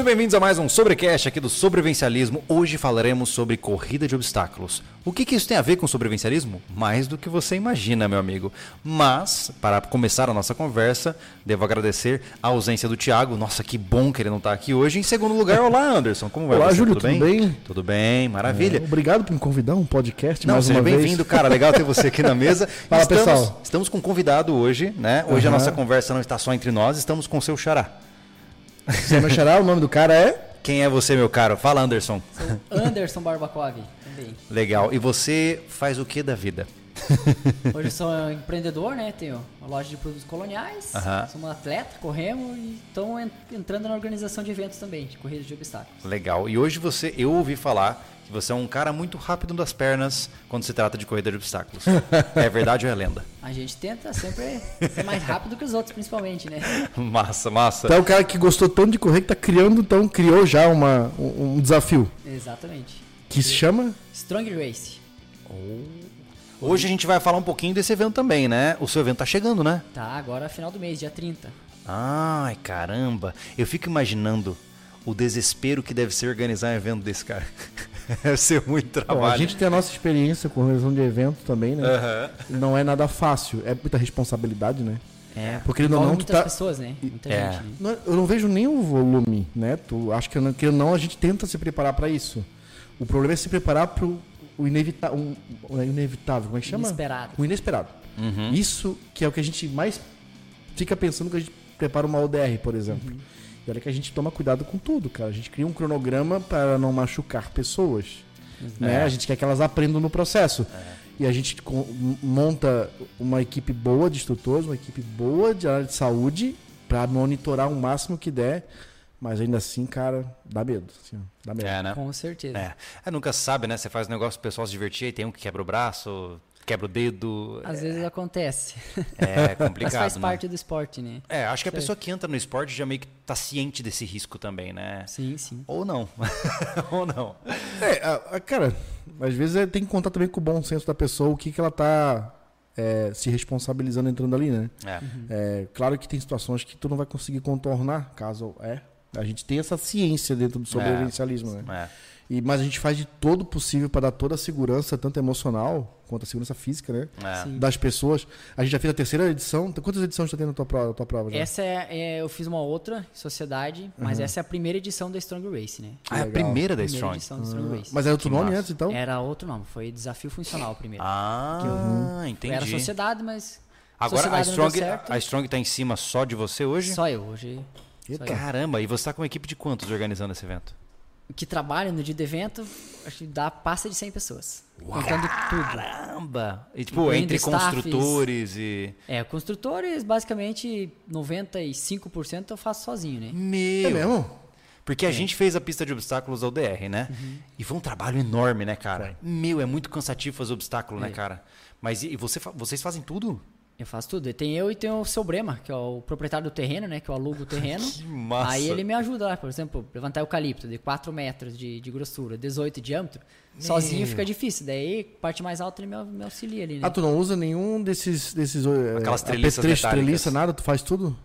muito bem-vindos a mais um Sobrecast aqui do Sobrevivencialismo. Hoje falaremos sobre corrida de obstáculos. O que, que isso tem a ver com sobrevivencialismo? Mais do que você imagina, meu amigo. Mas, para começar a nossa conversa, devo agradecer a ausência do Thiago. Nossa, que bom que ele não está aqui hoje. Em segundo lugar, olá, Anderson. Como vai Olá, você? Júlio, tudo, tudo bem? bem? Tudo bem, maravilha. É, obrigado por me convidar a um podcast Não, mais seja uma vez. bem-vindo, cara. Legal ter você aqui na mesa. Fala, estamos, pessoal. Estamos com um convidado hoje, né? Hoje a Aham. nossa conversa não está só entre nós, estamos com o seu xará. Você é meu xará, o nome do cara é... Quem é você, meu caro? Fala, Anderson. Anderson Barbacov também. Legal. E você faz o que da vida? Hoje eu sou empreendedor, né? Tenho uma loja de produtos coloniais. Sou um atleta, corremos e estou entrando na organização de eventos também, de corridas de obstáculos. Legal. E hoje você, eu ouvi falar que você é um cara muito rápido das pernas quando se trata de corrida de obstáculos. é verdade ou é lenda? A gente tenta sempre ser mais rápido que os outros, principalmente, né? Massa, massa. Então é o cara que gostou tanto de correr que tá criando, então criou já uma, um, um desafio. Exatamente. Que se chama... Strong Race. Hoje a gente vai falar um pouquinho desse evento também, né? O seu evento tá chegando, né? Tá, agora final do mês, dia 30. Ai, caramba. Eu fico imaginando o desespero que deve ser organizar um evento desse cara. deve ser muito Bom, trabalho. a gente tem a nossa experiência com organização de evento também, né? Aham. Não é nada fácil, é muita responsabilidade, né? É, Porque ele não- não, muitas tá- pessoas, né? Muita É. gente, né? Não, Eu não vejo nem o volume, né? Tu, acho que não, que não a gente tenta se preparar para isso. O problema é se preparar para o inevitável, um, o inevitável, como é que chama? Inesperado. O inesperado. Uhum. Isso que é o que a gente mais fica pensando quando a gente prepara uma ODR, por exemplo. E olha que a gente toma cuidado com tudo, cara. A gente cria um cronograma para não machucar pessoas. Né? É. A gente quer que elas aprendam no processo. E a gente monta uma equipe boa de instrutores, uma equipe boa de área de saúde para monitorar o máximo que der. Mas ainda assim, cara, dá medo. assim, dá medo. É, né? Com certeza. É. É, nunca se sabe, né? Você faz um negócio pro pessoal se divertir, aí tem um que quebra o braço, quebra o dedo. Às vezes acontece. É Mas complicado, faz né? parte do esporte, né? É, acho que a pessoa que entra no esporte já meio que tá ciente desse risco também, né? Sim, sim. Ou não. Ou não. É, a- a- cara, às vezes é, tem que contar também com o bom senso da pessoa, o que, que ela tá é, se responsabilizando entrando ali, né? É. É, claro que tem situações que tu não vai conseguir contornar, caso é. A gente tem essa ciência dentro do sobrevivencialismo, né? É. E, mas a gente faz de todo o possível para dar toda a segurança, tanto emocional quanto a segurança física, né? É. Das pessoas. A gente já fez a terceira edição. Quantas edições tu tem na tua prova, na tua prova já? Essa é, é- eu fiz uma outra sociedade, mas essa é a primeira edição da Strong Race, né? Ah, é a primeira da Primeira Strong. edição da Strong Race. Mas era outro Que nome massa. antes, então? Era outro nome, foi Desafio Funcional primeiro. Ah, entendi. Era sociedade, mas Agora a sociedade não Strong, deu certo. a Strong tá em cima só de você hoje? Só eu hoje. Só eu. Caramba, e você tá com uma equipe de quantos organizando esse evento? Que trabalha no dia do evento, acho que dá passa de 100 pessoas. Contando tudo. Caramba! E tipo, entre staffs. construtores e. É, construtores, basicamente 95% eu faço sozinho, né? Meu! É mesmo? Porque a gente fez a pista de obstáculos da UDR, né? E foi um trabalho enorme, né, cara? Meu, é muito cansativo fazer obstáculo, né, É. cara? Mas e e você, vocês fazem tudo? Eu faço tudo. Tem eu e tem o seu Brema, que é o proprietário do terreno, né? Que eu alugo o terreno. Que massa. Aí ele me ajuda lá, por exemplo, levantar eucalipto de 4 metros de, de grossura, 18 de diâmetro. Sozinho fica difícil. Daí, parte mais alta, ele me, me auxilia ali, né? Ah, tu não usa nenhum desses. desses eh, Aquelas treliças metálicas. treliça, nada? Tu faz tudo?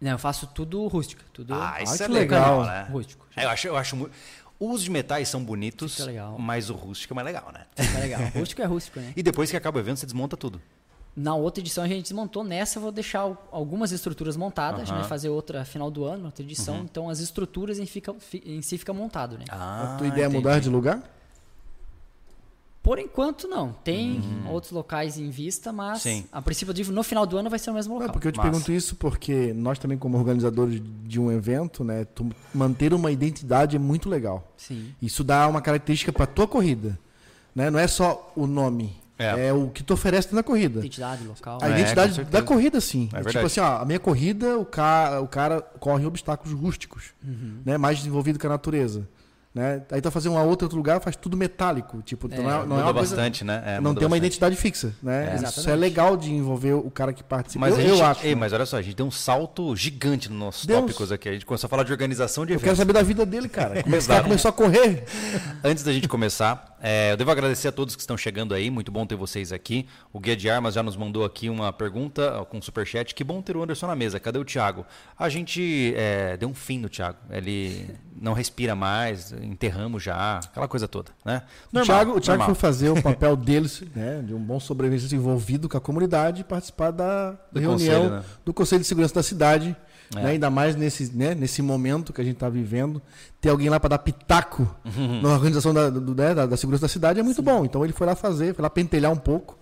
Não, eu faço tudo rústico. Tudo Ah, isso é legal, legal. né? rústico. É, eu acho, eu acho muito. Os de metais são bonitos, mas o rústico é mais legal, né? Fica legal. Rústico é rústico, né? E depois que acaba o evento, você desmonta tudo. Na outra edição a gente desmontou. Nessa eu vou deixar al- algumas estruturas montadas. A gente vai fazer outra final do ano, outra edição. Então as estruturas em, fica, fi- em si fica montado, né? Ah, a tua ideia é mudar de lugar? Por enquanto não. Tem outros locais em vista, mas Sim. a princípio eu digo, no final do ano vai ser o mesmo Não, local. porque eu te Massa. pergunto isso porque nós também, como organizadores de um evento, né, tu manter uma identidade é muito legal. Sim. Isso dá uma característica para tua corrida, né? Não é só o nome, É. é, o que tu oferece na corrida. Identidade local. A É, identidade certeza. da corrida, sim. É É verdade. tipo assim, ó, a minha corrida, o cara, o cara corre obstáculos rústicos, Uhum. né? Mais desenvolvido que a natureza. Né? Aí vai fazer uma outra outro lugar, faz tudo metálico. Tipo, É, não é, não muda é uma coisa- bastante, né? É, não tem uma bastante. identidade fixa, né? É. Isso é legal de envolver o cara que participa. Mas, eu, gente, eu acho. Ei, né? mas olha só, a gente deu um salto gigante nos nossos Deus. tópicos aqui. A gente começou a falar de organização de Eu eventos. quero saber da vida dele, cara. Como Exato. cara começou a correr. Antes da gente começar, É, eu devo agradecer a todos que estão chegando aí. Muito bom ter vocês aqui. O Guia de Armas já nos mandou aqui uma pergunta com superchat. Que bom ter o Anderson na mesa. Cadê o Thiago? A gente é, deu um fim no Thiago. Ele não respira mais, enterramos já, aquela coisa toda, né? o Thiago, o Thiago foi fazer o papel deles, né, de um bom sobrevivente envolvido com a comunidade e participar da Do reunião conselho, né? do Conselho de Segurança da cidade. É. né, ainda mais nesse, né, nesse momento que a gente está vivendo. Ter alguém lá para dar pitaco Uhum. na organização da, do- né, da, da segurança da cidade é muito bom. Então ele foi lá fazer, foi lá pentelhar um pouco.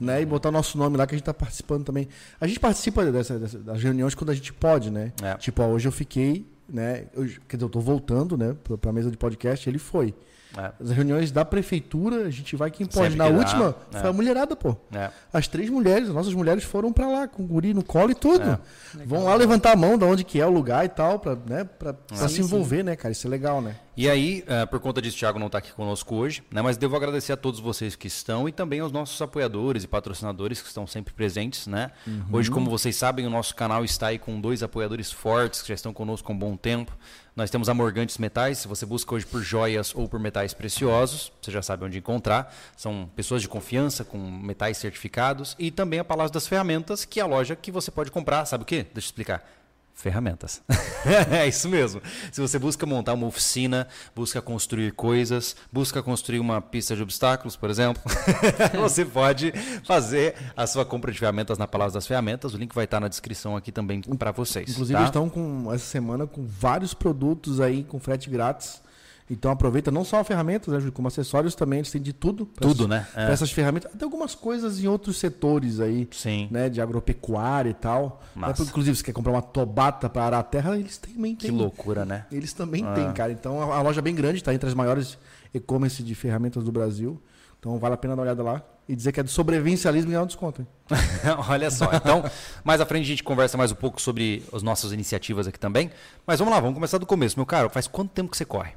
Né, e botar o nosso nome lá que a gente está participando também. A gente participa dessa, dessa- das reuniões quando a gente pode, né? É. Tipo, ó, hoje eu fiquei, né? hoje- quer dizer, eu tô voltando, né? Para a mesa de podcast, ele foi. É, As reuniões da prefeitura, a gente vai quem Sempre pode. Na que última, é. foi a mulherada, pô. é. As três mulheres, as nossas mulheres foram pra lá, com o guri no colo e tudo. Vão lá levantar a mão de onde que é o lugar e tal, pra, né, pra, pra Sim, se sim. envolver, né, cara? Isso é legal, né? E aí, por conta disso, o Thiago não está aqui conosco hoje, né? Mas devo agradecer a todos vocês que estão e também aos nossos apoiadores e patrocinadores que estão sempre presentes, né? Hoje, como vocês sabem, o nosso canal está aí com dois apoiadores fortes que já estão conosco há um bom tempo. Nós temos a Morgantes Metais, se você busca hoje por joias ou por metais preciosos, você já sabe onde encontrar. São pessoas de confiança com metais certificados e também a Palácio das Ferramentas, que é a loja que você pode comprar, sabe o quê? Deixa eu explicar. Ferramentas. é isso mesmo. Se você busca montar uma oficina, busca construir coisas, busca construir uma pista de obstáculos, por exemplo, você pode fazer a sua compra de ferramentas na Palácio das Ferramentas. O link vai estar na descrição aqui também para vocês. Inclusive, tá? eles estão com, essa semana com vários produtos aí com frete grátis. Então aproveita não só ferramentas, né, Júlio, como acessórios também, eles têm de tudo. Tudo, essas- né? É. Essas ferramentas. Até algumas coisas em outros setores aí. Sim. Né, de agropecuária e tal. Né, Inclusive, se quer comprar uma tobata para arar a terra, eles também Que têm. loucura, né? Eles também têm, cara. Então a, a loja é bem grande, está entre as maiores e-commerce de ferramentas do Brasil. Então vale a pena dar uma olhada lá e dizer que é do sobrevivencialismo e ganhar um desconto. Hein? Olha só. Então, mais à frente a gente conversa mais um pouco sobre as nossas iniciativas aqui também. Mas vamos lá, vamos começar do começo. Meu caro, faz quanto tempo que você corre?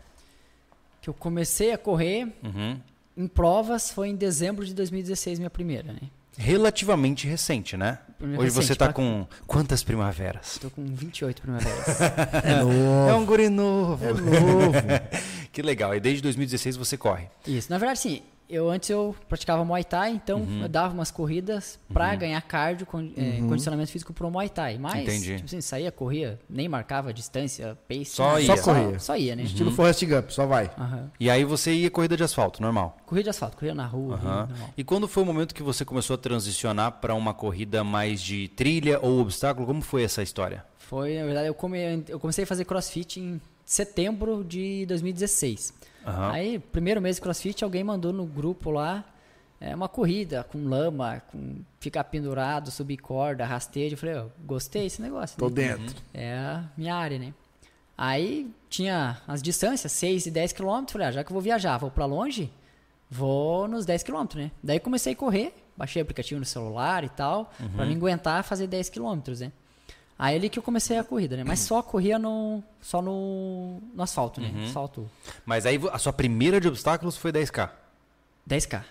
Que eu comecei a correr Uhum. em provas foi em dezembro de 2016, minha primeira, né? Relativamente recente, né? Hoje você recente, está pra- com quantas primaveras? Tô com 28 primaveras. É novo. É um guri novo. É novo. que legal. E desde 2016 você corre. Isso. Na verdade, sim. Eu antes eu praticava Muay Thai, então Uhum. eu dava umas corridas pra ganhar cardio, con- eh, condicionamento físico pro Muay Thai. Mas, Entendi. tipo assim, saía, corria, nem marcava a distância, pace. Só ia. Só corria. Só ia, né? Estilo Forrest Gump, só vai. E aí você ia corrida de asfalto, normal. Corria de asfalto, corria na rua. E quando foi o momento que você começou a transicionar para uma corrida mais de trilha ou obstáculo? Como foi essa história? Foi, na verdade, eu, come- eu comecei a fazer crossfit em setembro de 2016. Aham. Aí, primeiro mês de crossfit, alguém mandou no grupo lá é, uma corrida com lama, com ficar pendurado, subir corda, rastejo. Eu falei, ó, gostei desse negócio. Tô né? dentro. É a minha área, né? Aí tinha as distâncias, 6 e 10 quilômetros. Falei, ah, já que eu vou viajar, vou pra longe, vou nos 10 quilômetros, né? Daí comecei a correr, baixei o aplicativo no celular e tal, pra me aguentar fazer 10 quilômetros, né? Aí ali que eu comecei a corrida, né? Mas só corria no, só no, no asfalto, né? Asfalto Mas aí a sua primeira de obstáculos foi 10K. 10K.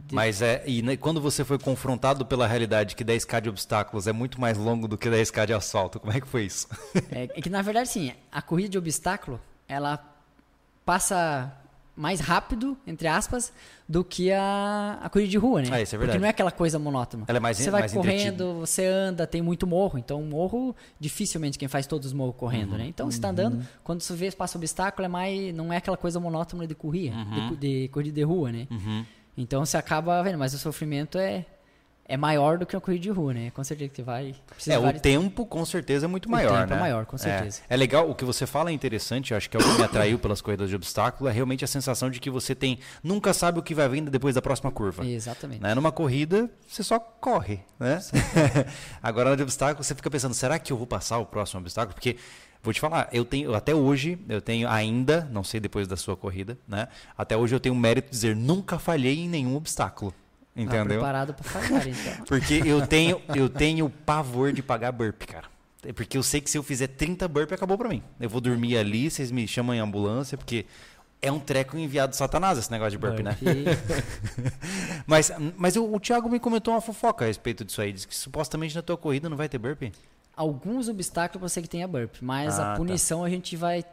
De- Mas é. E né, quando você foi confrontado pela realidade que 10K de obstáculos é muito mais longo do que 10K de asfalto, como é que foi isso? É, é que na verdade, sim, a corrida de obstáculo, ela passa mais rápido, entre aspas, do que a, a corrida de rua, né? Ah, isso é verdade. Porque não é aquela coisa monótona. Ela é mais- Você vai mais correndo, entretida. você anda, tem muito morro. Então, morro, dificilmente quem faz todos os morros correndo, Uhum. né? Então, você tá andando, quando você vê passa obstáculo, é mais, não é aquela coisa monótona de corrida, Uhum. de, de corrida de rua, né? Então, você acaba vendo, mas o sofrimento é, é maior do que uma corrida de rua, né? Com certeza que vai... É, o tempo com certeza é muito maior, tempo né? é maior, com certeza. É, é legal, o que você fala é interessante, eu acho que é o que me atraiu pelas corridas de obstáculo, é realmente a sensação de que você tem, nunca sabe o que vai vir depois da próxima curva. Exatamente. Né? Numa corrida, você só corre, né? Agora, na de obstáculo, você fica pensando, será que eu vou passar o próximo obstáculo? Porque, vou te falar, eu tenho, até hoje, eu tenho ainda, não sei depois da sua corrida, né? Até hoje eu tenho o mérito de dizer, nunca falhei em nenhum obstáculo. Tá Entendeu? preparado pra falhar, então. Porque eu tenho, eu tenho pavor de pagar burp, cara. É Porque eu sei que se eu fizer 30 burp, acabou pra mim. Eu vou dormir ali, vocês me chamam em ambulância, porque é um treco enviado de Satanás esse negócio de burp, né? mas mas o, o Thiago me comentou uma fofoca a respeito disso aí. Diz que supostamente na tua corrida não vai ter burp. Alguns obstáculos pra você que tenha burp, mas Ah, a tá. punição a gente vai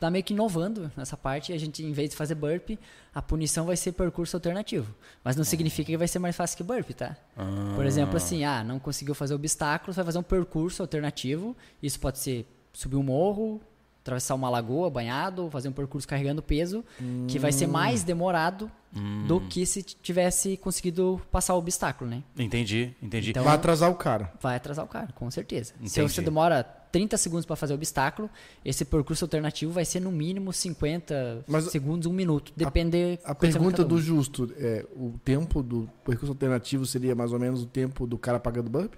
tá meio que inovando nessa parte. A gente, em vez de fazer burp, a punição vai ser percurso alternativo. Mas não significa que vai ser mais fácil que burp, tá? Por exemplo, assim, ah, não conseguiu fazer obstáculos, vai fazer um percurso alternativo. Isso pode ser subir um morro, atravessar uma lagoa banhado, fazer um percurso carregando peso, que vai ser mais demorado do que se tivesse conseguido passar o obstáculo, né? Entendi, entendi. Então- Vai atrasar o cara. Vai atrasar o cara, com certeza. Se Entendi. você demora 30 segundos para fazer o obstáculo, esse percurso alternativo vai ser no mínimo 50 Mas segundos, um minuto. Depende. A vai pergunta do justo é: o tempo do percurso alternativo seria mais ou menos o tempo do cara pagando burp?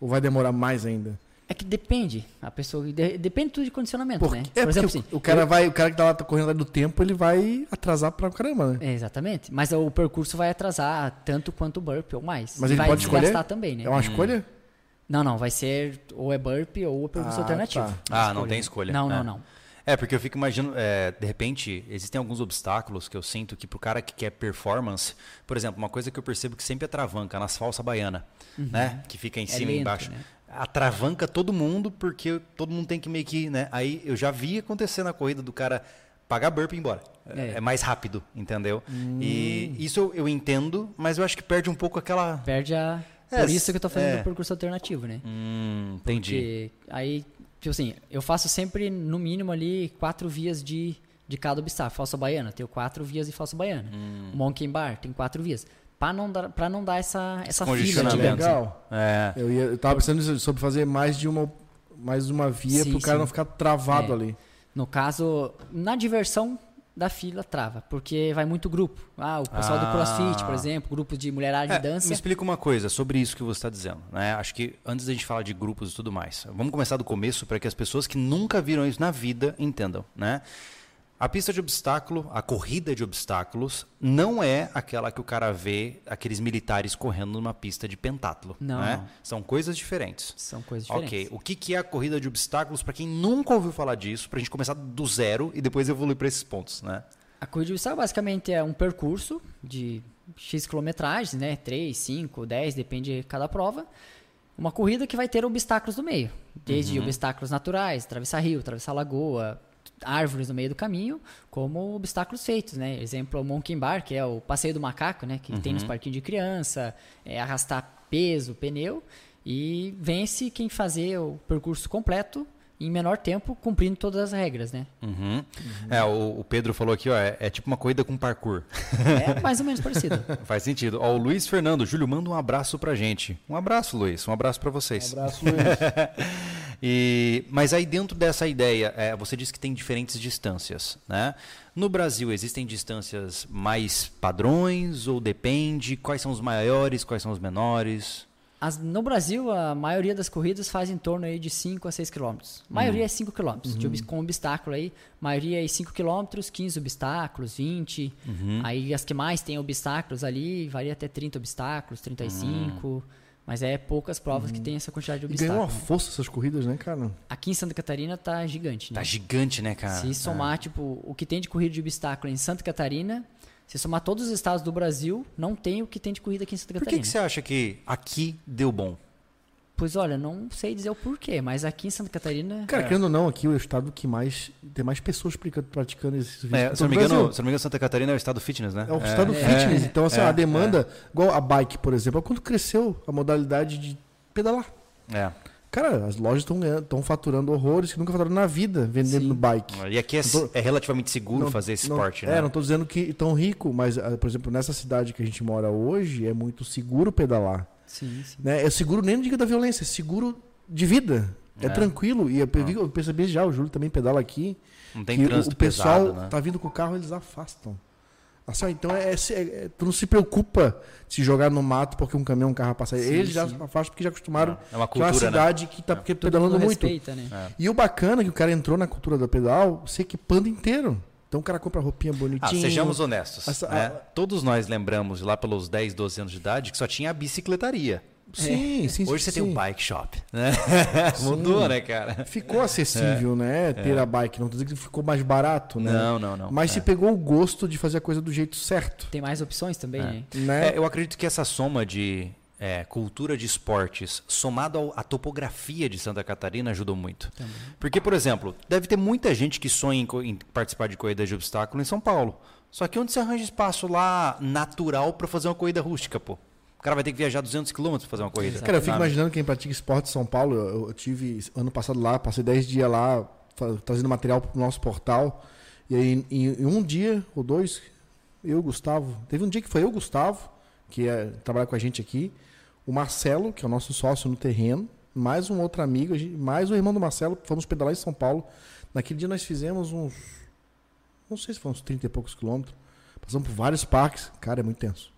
Ou vai demorar mais ainda? É que depende. A pessoa. de- depende tudo de condicionamento, Porque, né? é Por exemplo, assim. o, o cara vai, o cara que tá lá tá correndo atrás do tempo, ele vai atrasar pra caramba, né? É, exatamente. Mas o percurso vai atrasar tanto quanto o burp ou mais. Mas E ele vai pode escolher? também, né? É uma escolha? Não, não. Vai ser ou é burp ou é percurso Ah, alternativo. tá. Ah, não tem escolha. Não, É. não, não. É, porque eu fico imaginando, é, de repente, existem alguns obstáculos que eu sinto que pro cara que quer performance, por exemplo, uma coisa que eu percebo que sempre atravanca nas falsa baiana, né? Que fica em cima e Uhum. embaixo. né? Atravanca todo mundo porque todo mundo tem que meio que, né? Aí eu já vi acontecer na corrida do cara pagar burp e ir embora. É, É. mais rápido, entendeu? Hum. E isso eu, entendo, mas eu acho que perde um pouco aquela... Perde a. É, Por isso que eu tô fazendo é. o percurso alternativo, né? Hum, entendi. Porque aí, tipo assim, eu faço sempre no mínimo ali quatro vias de, de cada obstáculo. Falsa baiana, tenho quatro vias de falsa baiana. Hum. O Monkey Bar tem quatro vias. Pra não dar, pra não dar essa, essa fila. Legal. É. Eu, ia, eu tava pensando sobre fazer mais de uma, mais uma via Sim, pro cara sim. não ficar travado É. ali. No caso, na diversão da fila trava, porque vai muito grupo. Ah, o pessoal Ah. do CrossFit, por exemplo, grupo de mulherada É, de dança. Me explica uma coisa sobre isso que você está dizendo. Né? Acho que antes da gente falar de grupos e tudo mais, vamos começar do começo para que as pessoas que nunca viram isso na vida entendam. Né? A pista de obstáculo, a corrida de obstáculos, não é aquela que o cara vê aqueles militares correndo numa pista de pentátulo. Não, né? São coisas diferentes. São coisas diferentes. Ok, o que, que é a corrida de obstáculos para quem nunca ouviu falar disso, para a gente começar do zero e depois evoluir para esses pontos, né? A corrida de obstáculo basicamente é um percurso de X quilometragens, né? 3, 5, 10, depende de cada prova. Uma corrida que vai ter obstáculos no meio. Desde Uhum. obstáculos naturais, atravessar rio, atravessar lagoa, árvores no meio do caminho, como obstáculos feitos, né? Exemplo, o Monkey Bar, que é o passeio do macaco, né? Que tem nos Uhum. parquinhos de criança, é arrastar peso, pneu. E vence quem fazer o percurso completo em menor tempo, cumprindo todas as regras, né? Uhum. É, o, o Pedro falou aqui, ó, é, é tipo uma corrida com parkour. É mais ou menos parecido. Faz sentido. Ó, o Luiz Fernando, Júlio, manda um abraço pra gente. Um abraço, Luiz. Um abraço pra vocês. abraço, Luiz. E, mas aí dentro dessa ideia, é, você disse que tem diferentes distâncias, né? No Brasil existem distâncias mais padrões ou depende? Quais são os maiores, quais são os menores? As- no Brasil, a maioria das corridas faz em torno aí de 5 a 6 quilômetros. A maioria é 5 quilômetros, de obs- com obstáculo aí. maioria é 5 quilômetros, 15 obstáculos, 20. Aí as que mais tem obstáculos ali, varia até 30 obstáculos, 35. Mas é poucas provas que tem essa quantidade de E ganhou uma obstáculos. força essas corridas, né, cara? Aqui em Santa Catarina tá gigante, né? Tá gigante, né, cara? Se somar, tipo, o que tem de corrida de obstáculo em Santa Catarina, se somar todos os estados do Brasil, não tem o que tem de corrida aqui em Santa Por que, Catarina. que você acha que aqui deu bom? Pois olha, não sei dizer o porquê, mas aqui em Santa Catarina. Cara, querendo ou não, aqui é o estado que mais tem mais pessoas pratica- praticando esse serviço. É, se, não me engano, se não me engano, Santa Catarina é o estado fitness, né? É o estado É. fitness. Então, assim, é, a demanda, igual a bike, por exemplo, é quando cresceu a modalidade de pedalar. É. Cara, as lojas estão faturando horrores que nunca faturaram na vida vendendo Sim. bike. E aqui é, tô- é relativamente seguro Não- fazer esse não- esporte, É, né? não estou dizendo que tão rico, mas, ah, por exemplo, nessa cidade que a gente mora hoje, é muito seguro pedalar. Sim, sim. Né? É seguro nem no diga da violência, é seguro de vida. É, É. tranquilo. E eu, pe- eu percebi já, o Júlio também pedala aqui. Não tem que o- trânsito o pessoal pesado, né? tá vindo com o carro, eles afastam. Assim, ó, então é, é- é- tu não se preocupa de se jogar no mato porque um caminhão, um carro passa. Sim, Eles já sim. afastam porque já acostumaram. É uma que é uma cultura, né? cidade que tá porque Todo pedalando mundo muito. respeita, né? É. E o bacana é que o cara entrou na cultura do pedal se equipando inteiro. Então o cara compra roupinha Ah, bonitinha. sejamos honestos. Essa- né? a- Todos nós lembramos lá pelos 10, 12 anos de idade que só tinha a bicicletaria. Sim, sim, Hoje sim, você tem um sim. bike shop. Né? Mudou, né, cara? Ficou acessível, né? Ter a bike. Não tô dizendo que ficou mais barato, né? É. Não, não, não. Mas É. se pegou o gosto de fazer a coisa do jeito certo. Tem mais opções também, né? Né? É, eu acredito que essa soma de é, cultura de esportes, somado ao- à topografia de Santa Catarina, ajudou muito. Porque, por exemplo, deve ter muita gente que sonha em, em participar de corridas de obstáculo em São Paulo. Só que onde você arranja espaço lá natural para fazer uma corrida rústica, pô? O cara vai ter que viajar 200 quilômetros para fazer uma corrida. Cara, eu fico sabe? imaginando quem pratica esporte em São Paulo. Eu, eu tive ano passado lá, passei 10 dias lá trazendo material pro nosso portal. E aí, em, em um dia ou dois, eu e o Gustavo. Teve um dia que foi eu, o Gustavo, que é, trabalha com a gente aqui, o Marcelo, que é o nosso sócio no terreno, mais um outro amigo, mais o irmão do Marcelo, fomos pedalar em São Paulo. Naquele dia nós fizemos uns. Não sei se foram uns 30 e poucos quilômetros. Passamos por vários parques. Cara, é muito tenso.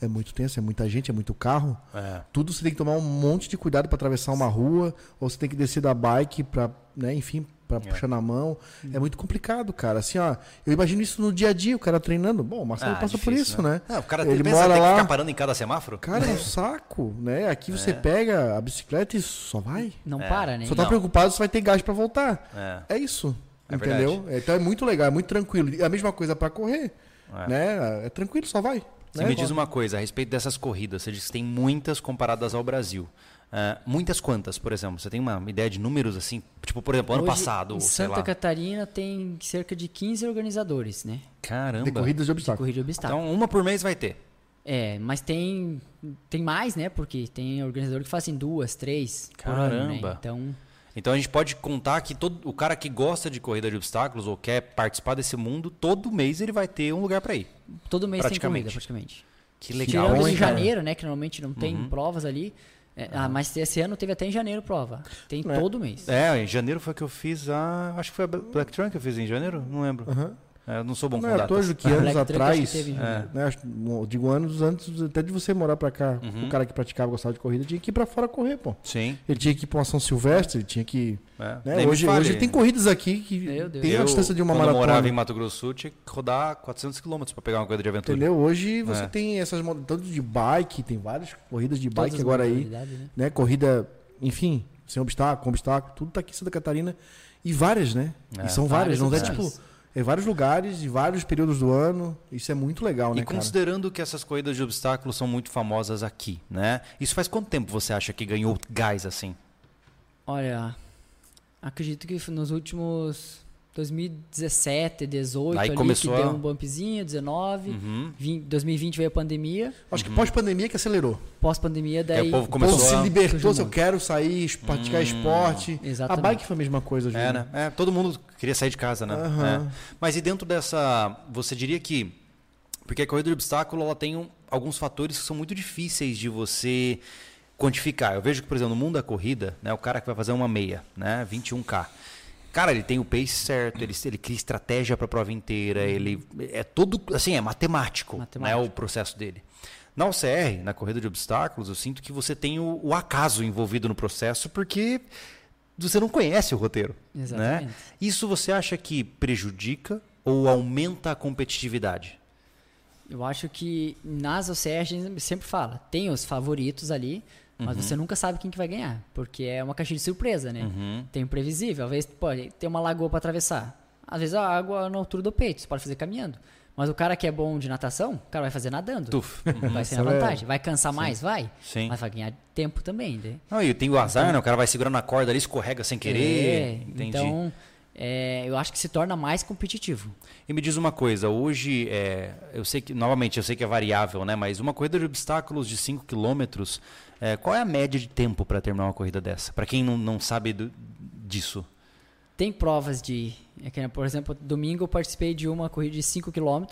É muito tenso, é muita gente, é muito carro É. tudo você tem que tomar um monte de cuidado para atravessar uma rua, ou você tem que descer da bike para, né, enfim, para puxar na mão. É muito complicado, cara. Assim, ó, eu imagino isso no dia a dia, o cara treinando. Bom, o Marcelo Ah, passa por difícil, isso, né? Ah, o cara Ele pensa mora tem que lá- ficar parando em cada semáforo? Cara, é um saco, né? Aqui você pega a bicicleta e só vai. Não É. para, né? Só tá Não. preocupado se vai ter gás para voltar. É. É isso. É entendeu? Então é muito legal, é muito tranquilo. E a mesma coisa para correr, É. né? É tranquilo, só vai. Você né? me diz uma coisa a respeito dessas corridas. Você diz que tem muitas comparadas ao Brasil. Ah, muitas quantas, por exemplo? Você tem uma ideia de números assim? Tipo, por exemplo, ano Hoje, passado, Em sei Santa lá. Catarina tem cerca de 15 organizadores, né? Caramba. De corridas de De obstáculos. corrida de obstáculo. Então, uma por mês vai ter. É, mas tem tem mais, né? Porque tem organizador que fazem duas, três por ano, né? Caramba. Então, Então a gente pode contar que todo o cara que gosta de corrida de obstáculos ou quer participar desse mundo, todo mês ele vai ter um lugar para ir. todo mês tem Praticamente. corrida, praticamente. Que legal. Tirando hein, em janeiro, né? Que normalmente não tem Uhum. provas ali. É, ah, mas esse ano teve até em janeiro prova. Tem É. todo mês. É, em janeiro foi que eu fiz a. Acho que foi a Black Trunk que eu fiz em janeiro? Não lembro. Aham. É, eu não sou bom Não com é toa, datas. Ju, que anos atrás, acho que né, acho- eu digo anos antes até de você morar pra cá, Uhum. o cara que praticava, gostava de corrida, tinha que ir pra fora correr, pô. Sim. Ele tinha que ir pra uma São Silvestre, ele tinha que... É. né, Hoje, hoje tem corridas aqui que tem a Eu, distância de uma quando eu morava maratona. em Mato Grosso tinha que rodar 400 km para pegar uma corrida de aventura. Entendeu? Hoje você É. tem essas tanto de bike, tem várias corridas de Todas bike as agora aí, né? né? Corrida, enfim, sem obstáculo, com obstáculo, tudo tá aqui em Santa Catarina. E várias, né? É. E são várias, Várias não é tipo... É vários lugares, de vários períodos do ano. Isso é muito legal, né, E cara? considerando que essas corridas de obstáculos são muito famosas aqui, né? Isso faz quanto tempo você acha que ganhou gás assim? Olha, acredito que nos últimos 2017, 18 Aí ali começou que a- deu um bumpzinho, 19, Uhum. 20 2020 veio a pandemia, Acho que pós-pandemia que acelerou. pós-pandemia daí o povo O Começou povo se libertou, se eu quero sair, es- praticar esporte. Exatamente. A bike foi a mesma coisa, Júlio. É, né? É, todo mundo queria sair de casa, né? Aham. É. Mas e dentro dessa, você diria que porque a corrida de obstáculo ela tem um- alguns fatores que são muito difíceis de você quantificar. Eu vejo que, por exemplo, no mundo da corrida, né, o cara que vai fazer uma meia, né, 21k. Cara, ele tem o pace certo, ele, ele cria estratégia para a prova inteira, ele é todo, assim, é matemático, Matemático. né, o processo dele. Na OCR, na corrida de obstáculos, eu sinto que você tem o, o acaso envolvido no processo, porque você não conhece o roteiro. Exatamente. Né? Isso você acha que prejudica ou aumenta a competitividade? Eu acho que nas OCR a gente sempre fala, tem os favoritos ali, mas Uhum. você nunca sabe quem que vai ganhar, porque é uma caixinha de surpresa, né? Uhum. Tem imprevisível, às vezes pode ter uma lagoa para atravessar. Às vezes a água na altura do peito, você pode fazer caminhando. Mas o cara que é bom de natação, o cara vai fazer nadando. Tuf. Vai ser na é- vantagem. Vai cansar mais? Vai. Sim. Mas vai ganhar tempo também, né? Não, e tem o azar, né? O cara vai segurando a corda ali, escorrega sem querer. É, Entendi. Então, é, eu acho que se torna mais competitivo. E me diz uma coisa, hoje, é, eu sei que, novamente, eu sei que é variável, né? Mas uma corrida de obstáculos de 5 quilômetros, é, qual é a média de tempo para terminar uma corrida dessa? Para quem não, não sabe do- disso. Tem provas de. é por exemplo, domingo eu participei de uma corrida de 5 km,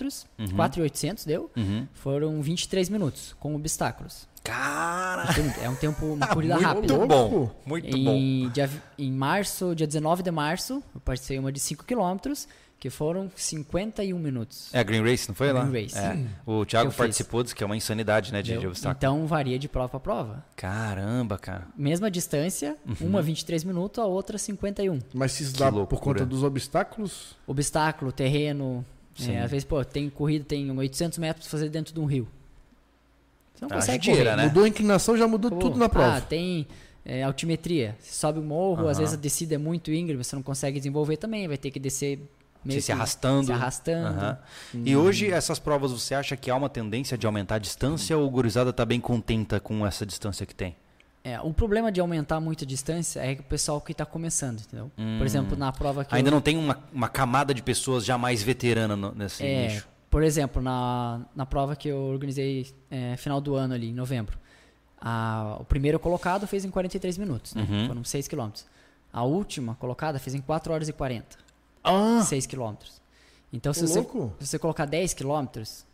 4,800 deu. Uhum. Foram 23 minutos, com obstáculos. Cara, É um tempo, uma corrida muito rápida. bom, muito bom. Em, dia- em março, dia 19 de março, eu participei uma de 5 km, que foram 51 minutos. É a Green Race, não foi lá? Green Race. É. O Thiago participou, disse que é uma insanidade, né, de, de obstáculo. Então varia de prova para prova. Caramba, cara. Mesma distância, Uhum. uma 23 minutos, a outra 51. Mas se dá por conta dos obstáculos, Obstáculo, terreno. Sim. é, às vezes, pô, tem corrida, tem 800 metros pra fazer dentro de um rio. Você não Ah, consegue correr. né? mudou a inclinação, já mudou Pô, tudo na prova. Ah, tem é, altimetria. Você sobe o morro, às Aham. vezes a descida é muito íngreme, você não consegue desenvolver também. Vai ter que descer meio se que arrastando. Se arrastando. Aham. E hoje, essas provas, você acha que há uma tendência de aumentar a distância ou o gurizada tá bem contenta com essa distância que tem? É, o problema de aumentar muito a distância é que o pessoal que está começando, entendeu? Por exemplo, na prova que Hum. Ainda eu, não tem uma, uma camada de pessoas já mais veterana no- nesse é, nicho. Por exemplo, na, na prova que eu organizei é, final do ano ali, em novembro, a- o primeiro colocado fez em 43 minutos, né? Uhum. Foram 6 quilômetros. A última colocada fez em 4 horas e 40, Ah, 6 quilômetros. Então, se você, se você colocar 10 quilômetros,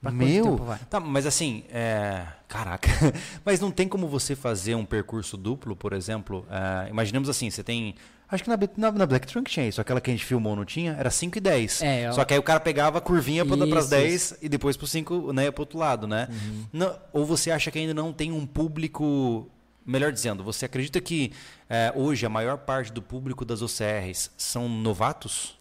pra quanto meu. tempo vai? Tá, mas assim, é... caraca. mas não tem como você fazer um percurso duplo, por exemplo? É, imaginemos assim, você tem. Acho que na, na, na Black Trunk tinha isso. Aquela que a gente filmou, não tinha? Era 5 e 10. É, eu- Só que aí o cara pegava a curvinha para as Isso, 10 e depois pro 5, né, pro outro lado, né? Uhum. Não- ou você acha que ainda não tem um público. Melhor dizendo, você acredita que é, hoje a maior parte do público das OCRs são novatos?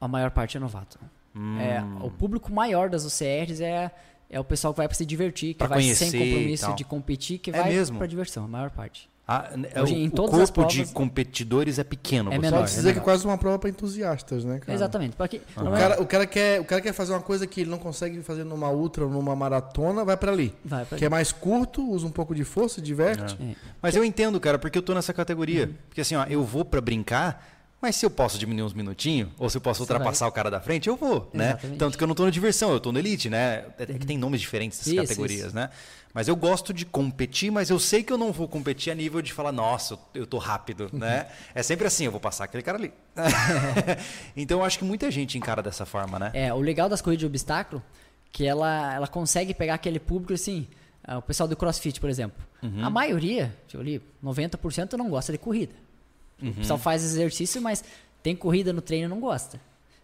A maior parte é novato. Hum. É, o público maior das OCRs é, é o pessoal que vai para se divertir, que Pra vai sem compromisso de competir, que É vai para diversão, a maior parte. Ah, é, Hoje, o, em o todas as corpo de provas- competidores é pequeno. É você menor, Pode dizer que é menor. quase uma prova para entusiastas, né, cara? Exatamente. Porque, O é- cara, o, cara quer, o cara quer fazer uma coisa que ele não consegue fazer numa ultra ou numa maratona, vai pra ali. vai pra- Que é mais curto, usa um pouco de força, diverte. é. Mas eu entendo, cara, porque eu tô nessa categoria. Porque assim, ó, eu vou pra brincar, mas se eu posso diminuir uns minutinhos, ou se eu posso Você ultrapassar o cara da frente, eu vou, né? Exatamente. Tanto que eu não tô na diversão, eu tô no elite, né? É é que tem nomes diferentes dessas Isso, categorias, isso. né? Mas eu gosto de competir, mas eu sei que eu não vou competir a nível de falar, nossa, eu tô rápido, né? É sempre assim, eu vou passar aquele cara ali. então eu acho que muita gente encara dessa forma, né? É, o legal das corridas de obstáculo que ela, ela consegue pegar aquele público assim, ah, o pessoal do CrossFit, por exemplo. Uhum. A maioria, deixa eu li, 90% não gosta de corrida. Uhum. O pessoal faz exercício, mas tem corrida no treino e não gosta,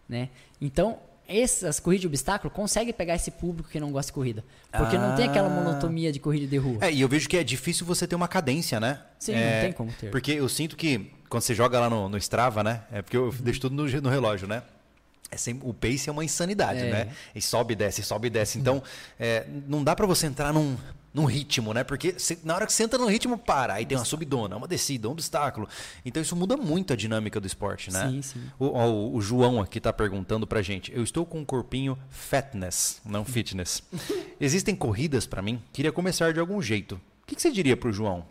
né? Então, essas corridas de obstáculo conseguem pegar esse público que não gosta de corrida, porque não tem aquela Ah. monotonia de corrida de rua. É, e eu vejo que é difícil você ter uma cadência, né? Sim, É, não tem como ter. Porque eu sinto que quando você joga lá no, no Strava, né? É porque eu deixo tudo no, no relógio, né? É sempre, o pace é uma insanidade, É. né? E sobe e desce, sobe e desce. Então, é, não dá pra você entrar num, num ritmo, né? Porque você- na hora que você entra no ritmo, para. Aí tem uma subidona, uma descida, um obstáculo. Então, isso muda muito a dinâmica do esporte, né? Sim, sim. O, ó, o- João aqui tá perguntando pra gente. Eu estou com um corpinho fatness, não fitness. Existem corridas pra mim? Queria começar de algum jeito. O que, que você diria pro João?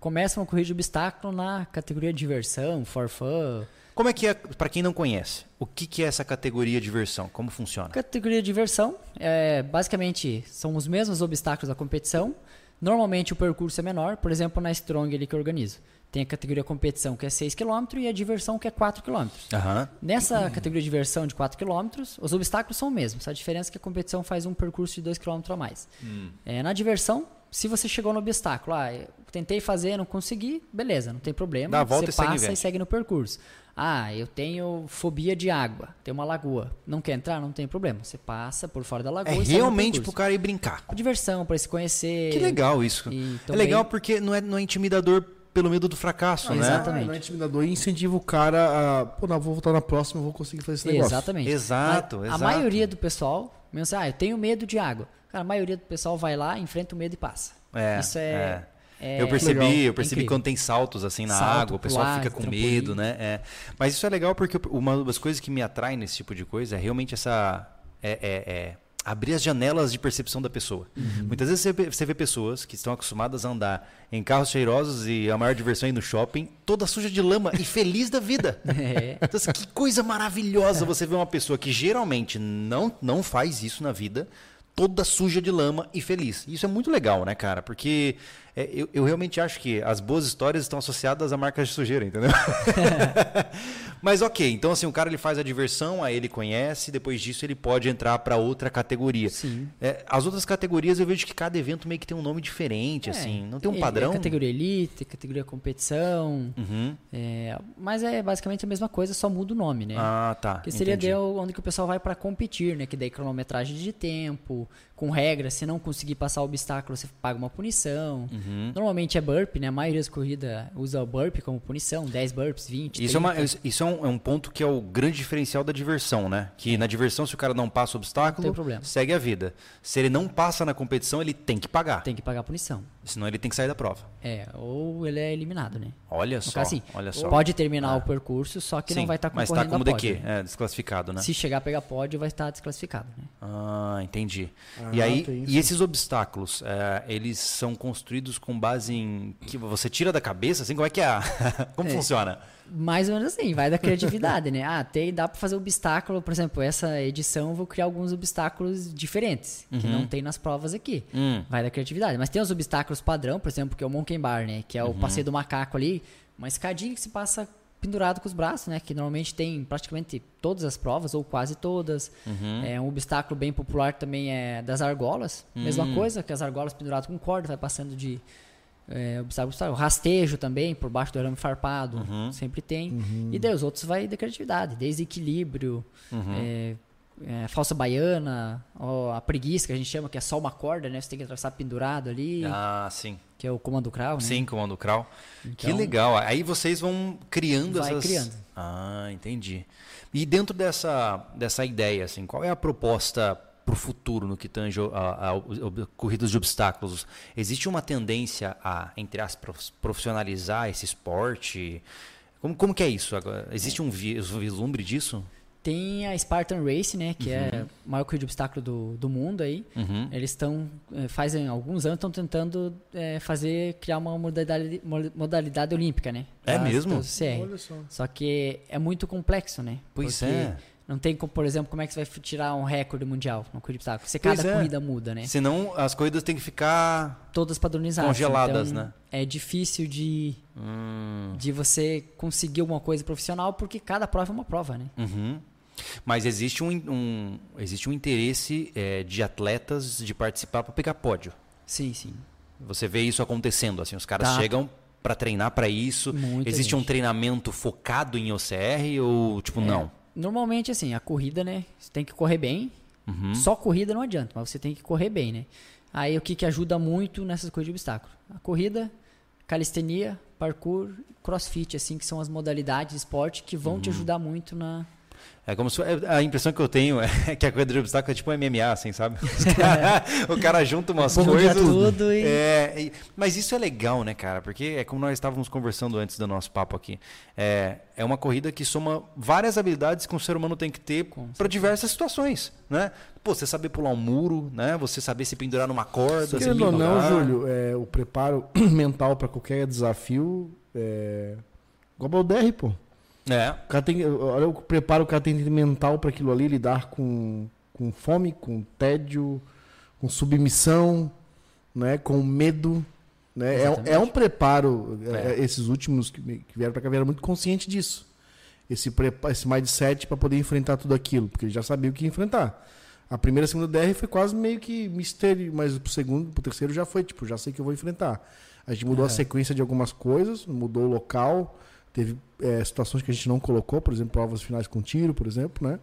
Ah, começa uma corrida de obstáculo na categoria diversão, for fun. Como é que é, pra quem não conhece, o que, que é essa categoria diversão? Como funciona? Categoria de diversão, é, basicamente são os mesmos obstáculos da competição. Normalmente o percurso é menor, por exemplo, na Strong ali que eu organizo. Tem a categoria competição que é 6 km e a diversão que é 4 km. Aham. Nessa categoria de diversão de 4 km, os obstáculos são os mesmos. A diferença é que a competição faz um percurso de 2 km a mais. É, na diversão, se você chegou no obstáculo, ah, eu tentei fazer, não consegui, beleza, não tem problema. Dá a volta você e segue passa frente. e segue no percurso. Ah, eu tenho fobia de água, tem uma lagoa. Não quer entrar? Não tem problema. Você passa por fora da lagoa É e segue realmente pro cara ir brincar. Diversão, para se conhecer. Que legal isso. E é legal porque não é, não é intimidador pelo medo do fracasso, né? Exatamente. Ah, não é intimidador e incentiva o cara a. Pô, não, vou voltar na próxima, eu vou conseguir fazer esse negócio. Exatamente. Exato, a, exato. A maioria do pessoal, assim, ah, eu tenho medo de água. Cara, a maioria do pessoal vai lá, enfrenta o medo e passa. É, Isso é. é eu percebi, legal. eu percebi Incrível. quando tem saltos assim na Salto, água, o pessoal fica com trampolim. medo, né? É. Mas isso é legal porque uma das coisas que me atrai nesse tipo de coisa é realmente essa. É, é- é abrir as janelas de percepção da pessoa. Uhum. Muitas vezes você vê, você vê pessoas que estão acostumadas a andar em carros cheirosos e a maior diversão é ir no shopping, toda suja de lama e feliz da vida. É. Então, assim, que coisa maravilhosa você ver uma pessoa que geralmente não, não faz isso na vida, toda suja de lama e feliz. Isso é muito legal, né, cara? Porque é, eu, eu realmente acho que as boas histórias estão associadas a marcas de sujeira, entendeu? Mas ok, então assim, o cara ele faz a diversão, aí ele conhece, depois disso ele pode entrar para outra categoria. Sim. É, as outras categorias eu vejo que cada evento meio que tem um nome diferente, É, assim, não tem um é- padrão. É categoria elite, categoria competição. Uhum. é, mas é basicamente a mesma coisa, só muda o nome, né? Ah, tá. Que seria onde que o pessoal vai para competir, né? Que daí cronometragem de tempo, com regras, se não conseguir passar o obstáculo, você paga uma punição. Uhum. Normalmente é burp, né? A maioria das corridas usa o burp como punição, 10 burps, 20, Isso, é, uma- 30. isso é, um, é um ponto que é o grande diferencial da diversão, né? Que na diversão, se o cara não passa o obstáculo, segue a vida. Se ele não passa na competição, ele tem que pagar. Tem que pagar a punição. Senão ele tem que sair da prova. É, ou ele é eliminado, né? Olha No só. caso, assim, olha só. pode terminar Ah. o percurso, só que Sim, não vai estar mas concorrendo tá como a pódio, DQ, né? é, desclassificado, né? Se chegar a pegar pódio, vai estar desclassificado, né? Ah, entendi. Ah, e aí, e esses obstáculos, é, eles são construídos com base em que você tira da cabeça, assim, como é que é? a- como É. funciona? Mais ou menos assim, vai da criatividade, né? Ah, tem, dá pra fazer obstáculo, por exemplo, essa edição eu vou criar alguns obstáculos diferentes, que Uhum. não tem nas provas aqui. Hum, Vai da criatividade. Mas tem os obstáculos padrão, por exemplo, que é o Monkey Bar, né? Que é Uhum. o passeio do macaco ali, uma escadinha que se passa pendurado com os braços, né? Que normalmente tem praticamente todas as provas, ou quase todas. uhum. É um obstáculo bem popular também é das argolas. Mesma Hum. coisa, que as argolas penduradas com corda, vai passando de é, obstáculo, obstáculo. Rastejo também, por baixo do arame farpado, Uhum. sempre tem. E daí os outros vai da criatividade, desde equilíbrio, Uhum. é, é, falsa baiana, ó, a preguiça, que a gente chama, que é só uma corda, né? Você tem que atravessar pendurado ali, Ah, sim. que é o comando crawl, né? Sim, comando crawl. que Então, legal. Aí vocês vão criando Vai essas... criando. Ah, entendi. E dentro dessa, dessa ideia, assim, qual é a proposta para o futuro no que tange a, a- ob- corridas de obstáculos? Existe uma tendência a, entre aspas, profissionalizar esse esporte? Como, como que é isso? Existe um vi- vislumbre disso? Tem a Spartan Race, né? Que é a maior corrida de obstáculo do, do mundo aí. Uhum. Eles estão, eh, fazem alguns anos, estão tentando eh, fazer, criar uma modalidade, mo- modalidade olímpica, né? É mesmo? Olha só. Só que é muito complexo, né? Pois Porque é. Não tem, como, por exemplo, como é que você vai tirar um recorde mundial no obstáculo? Você cada é. corrida muda, né? Senão as corridas têm que ficar. Todas padronizadas. Congeladas, então, né? É difícil de, Hum, de você conseguir alguma coisa profissional, porque cada prova é uma prova, né? uhum. Mas existe um, um- existe um interesse é, de atletas de participar para pegar pódio. Sim, sim. Você vê isso acontecendo, assim, os caras Tá. chegam para treinar para isso. Muita Existe um gente. treinamento focado em OCR ou tipo É, não? Normalmente, assim, a corrida, né? Você tem que correr bem. Uhum. Só corrida não adianta, mas você tem que correr bem, né? Aí o que, que ajuda muito nessas corridas de obstáculo? A corrida, calistenia, parkour, crossfit, assim, que são as modalidades de esporte que vão te Uhum. ajudar muito na. É como se é, a impressão que eu tenho é que a corrida de obstáculo é tipo um MMA, assim, sabe? o cara junta umas Bom coisas. tudo e- É, e- mas isso é legal, né, cara? Porque é como nós estávamos conversando antes do nosso papo aqui. É, é uma corrida que soma várias habilidades que um ser humano tem que ter para diversas situações, né? Pô, você saber pular um muro, né? Você saber se pendurar numa corda, se Querendo ou não. Júlio, é, o preparo mental para qualquer desafio é igual ao DR, pô. É. O cara tem, olha o preparo que o cara tem mental para aquilo ali, lidar com, com fome, com tédio, com submissão, né, com medo. Né? É, é um preparo, é, É. esses últimos que, que vieram para cá vieram muito consciente disso. Esse, esse mindset para poder enfrentar tudo aquilo, porque ele já sabia o que ia enfrentar. A primeira e a segunda DR foi quase meio que mistério, mas pro segundo, pro terceiro já foi, tipo, já sei que eu vou enfrentar. A gente mudou a Aham. sequência de algumas coisas, mudou o local, teve é, situações que a gente não colocou, por exemplo, provas finais com tiro, por exemplo, né?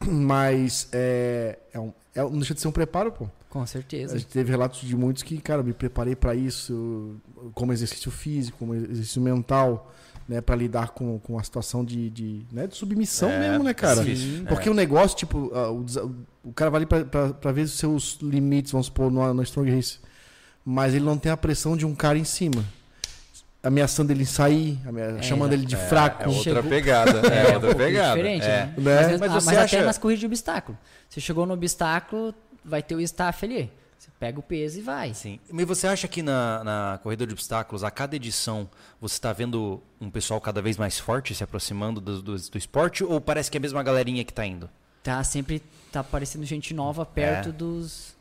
Mas é, é, um, é um- não deixa de ser um preparo, pô. Com A certeza. gente teve relatos de muitos que, cara, eu me preparei para isso, como exercício físico, como exercício mental, né, para lidar com, com a situação de, de, né, de submissão É, mesmo, né, cara? sim. Porque É. o negócio, tipo, o, o cara vai ali pra, pra, pra ver os seus limites, vamos supor, no, no Strong Race. Mas ele não tem a pressão de um cara em cima. Ameaçando ele sair, amea- É, chamando ele de É, fraco. É outra Chegou- pegada. É, um outra pouco pegada. diferente, é. né? Né? Mas, Mas ah, você mas acha- até nas corridas de obstáculo. Você chegou no obstáculo, vai ter o staff ali. Você pega o peso e vai. Sim. Mas você acha que na, na corrida de obstáculos, a cada edição, você está vendo um pessoal cada vez mais forte se aproximando do, do, do esporte? Ou parece que é a mesma galerinha que está indo? Tá sempre tá aparecendo gente nova perto É. dos.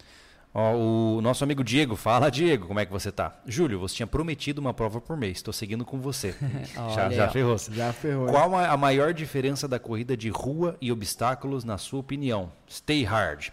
Ó, o nosso amigo Diego, fala Diego, como é que você tá? Júlio, você tinha prometido uma prova por mês, estou seguindo com você. já já ferrou Já ferrou. Qual a a maior diferença da corrida de rua e obstáculos, na sua opinião? Stay hard.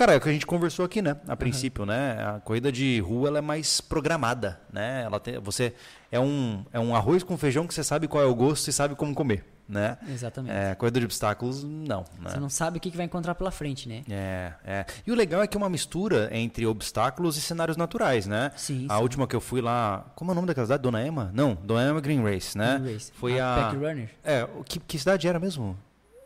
Cara, é o que a gente conversou aqui, né? A princípio, né? A corrida de rua ela é mais programada, né? Ela tem, você é um, é um arroz com feijão que você sabe qual é o gosto e sabe como comer, né? Exatamente. É, corrida de obstáculos, não. Né? Você não sabe o que, vai encontrar pela frente, né? É, é. E o legal é que é uma mistura entre obstáculos e cenários naturais, né? Sim, A sim. última que eu fui lá. Como é o nome daquela cidade? Dona Ema? Não, Dona Ema Green Race, né? Green Race. Foi a a. Pack Runner. É, o que, que cidade era mesmo?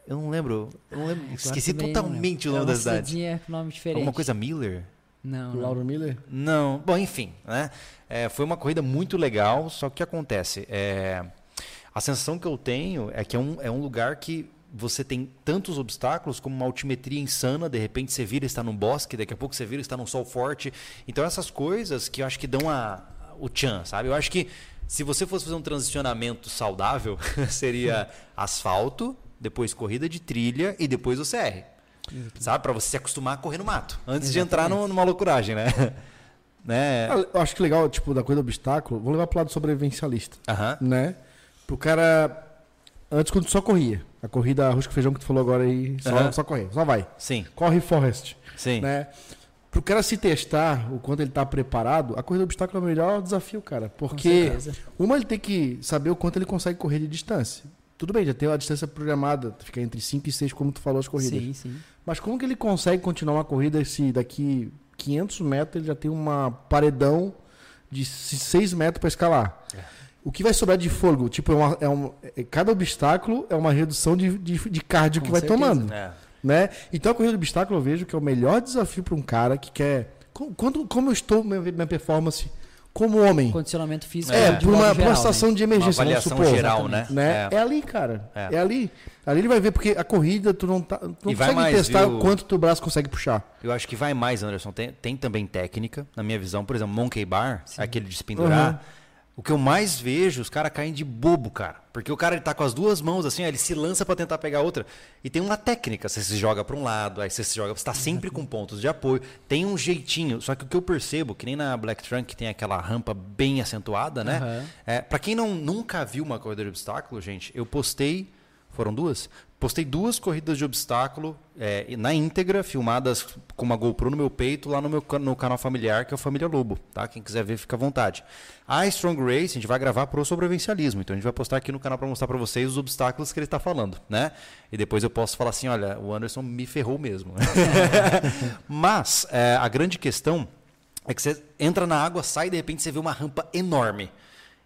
Eu não lembro. Eu não lembro. Agora Esqueci totalmente lembro. o nome é da cidade. nome diferente. Alguma coisa Miller? Não, O não. Lauro Miller? Não, bom, enfim, né? É, foi uma corrida muito legal, só que o que acontece? É, a sensação que eu tenho é que é um, é um lugar que você tem tantos obstáculos como uma altimetria insana, de repente você vira e está num bosque, daqui a pouco você vira e está num sol forte. Então essas coisas que eu acho que dão a, o tchan, sabe? Eu acho que se você fosse fazer um transicionamento saudável, seria asfalto, depois corrida de trilha e depois o CR. Sabe? Para você se acostumar a correr no mato, antes de entrar no- numa loucuragem, né? né? Eu acho que legal, tipo, da coisa do obstáculo, vou levar pro lado sobrevivencialista, Aham. né? Pro cara. Antes, quando tu só corria. A corrida arroz com feijão que tu falou agora aí, só, Aham. só correr, só vai. Sim, Corre Forest. sim. né? Pro cara se testar o quanto ele tá preparado, a corrida do obstáculo é o melhor desafio, cara. Porque uma ele tem que saber o quanto ele consegue correr de distância. Tudo bem, já tem a distância programada, fica entre 5 e 6, como tu falou, as corridas. Sim, sim. Mas como que ele consegue continuar uma corrida se daqui 500 metros ele já tem uma paredão de 6 metros para escalar? O que vai sobrar de fôlego? Tipo, é uma, é um, é- cada obstáculo é uma redução de, de, de cardio Com que vai certeza. tomando É. né? Então a corrida do obstáculo eu vejo que é o melhor desafio para um cara que quer. Quando, como eu estou minha, minha performance como homem? Condicionamento físico. É, de por modo uma, uma situação né? de Uma emergência, vamos avaliação supor, geral, né? né? É. É. ali, cara. É. É. ali. Ali ele vai ver, porque a corrida, tu não, tá, tu não E vai consegue mais, testar viu? quanto teu braço consegue puxar. Eu acho que vai mais, Anderson. Tem, tem também técnica, na minha visão. Por exemplo, Monkey Bar, aquele de se pendurar. Uhum. O que eu mais vejo, os caras caem de bobo, cara. Porque o cara ele tá com as duas mãos assim, ó, ele se lança pra tentar pegar outra. E tem uma técnica. Você se joga pra um lado, aí você se joga. Você tá sempre com pontos de apoio. Tem um jeitinho. Só que o que eu percebo, que nem na Black Trunk, que tem aquela rampa bem acentuada, né? Aham. É, para quem não, nunca viu uma corrida de obstáculo, gente, eu postei. Foram duas? Postei duas corridas de obstáculo é, na íntegra, filmadas com uma GoPro no meu peito, lá no meu no canal familiar, que é o Família Lobo, tá? Quem quiser ver, fica à vontade. A Strong Race, a gente vai gravar pro sobrevivencialismo, então a gente vai postar aqui no canal para mostrar para vocês os obstáculos que ele está falando, né? E depois eu posso falar assim, olha, o Anderson me ferrou mesmo. Mas é, a grande questão é que você entra na água, sai e de repente você vê uma rampa enorme.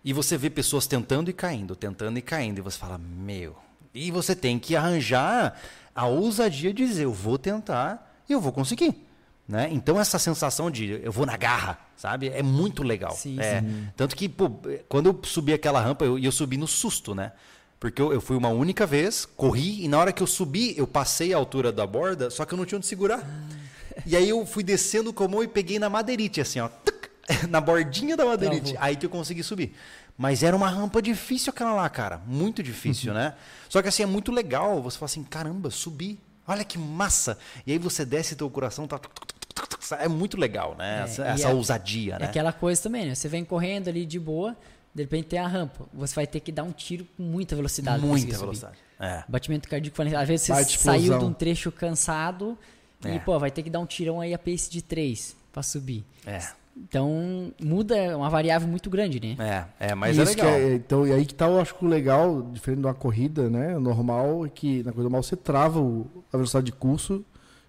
E você vê pessoas tentando e caindo, tentando e caindo. E você fala, meu. E você tem que arranjar a ousadia de dizer, eu vou tentar e eu vou conseguir. Né? Então essa sensação de eu vou na garra, sabe? É muito legal. Sim, É, Tanto que, pô, quando eu subi aquela rampa, eu, e eu subi no susto, né? Porque eu, eu fui uma única vez, corri, e na hora que eu subi, eu passei a altura da borda, só que eu não tinha onde segurar. E aí eu fui descendo com a mão e peguei na madeirite, assim, ó. tuc, na bordinha da madeirite. Aí que eu consegui subir. Mas era uma rampa difícil aquela lá, cara. Muito difícil, né? Só que assim, é muito legal. Você fala assim, caramba, subi. Olha que massa. E aí você desce e teu coração tá... É muito legal, né? É, essa essa é- ousadia, É né? aquela coisa também, né? Você vem correndo ali de boa, de repente tem a rampa. Você vai ter que dar um tiro com muita velocidade. Muita velocidade. É. Batimento cardíaco, às vezes você Bate saiu explosão. de um trecho cansado É. e, pô, vai ter que dar um tirão aí a pace de 3 pra subir. É. Então, muda, é uma variável muito grande, né? É, é, mas E é isso que legal. então, e aí que tá, eu acho que o legal, diferente de uma corrida, né? Normal, é que na corrida normal você trava o- a velocidade de curso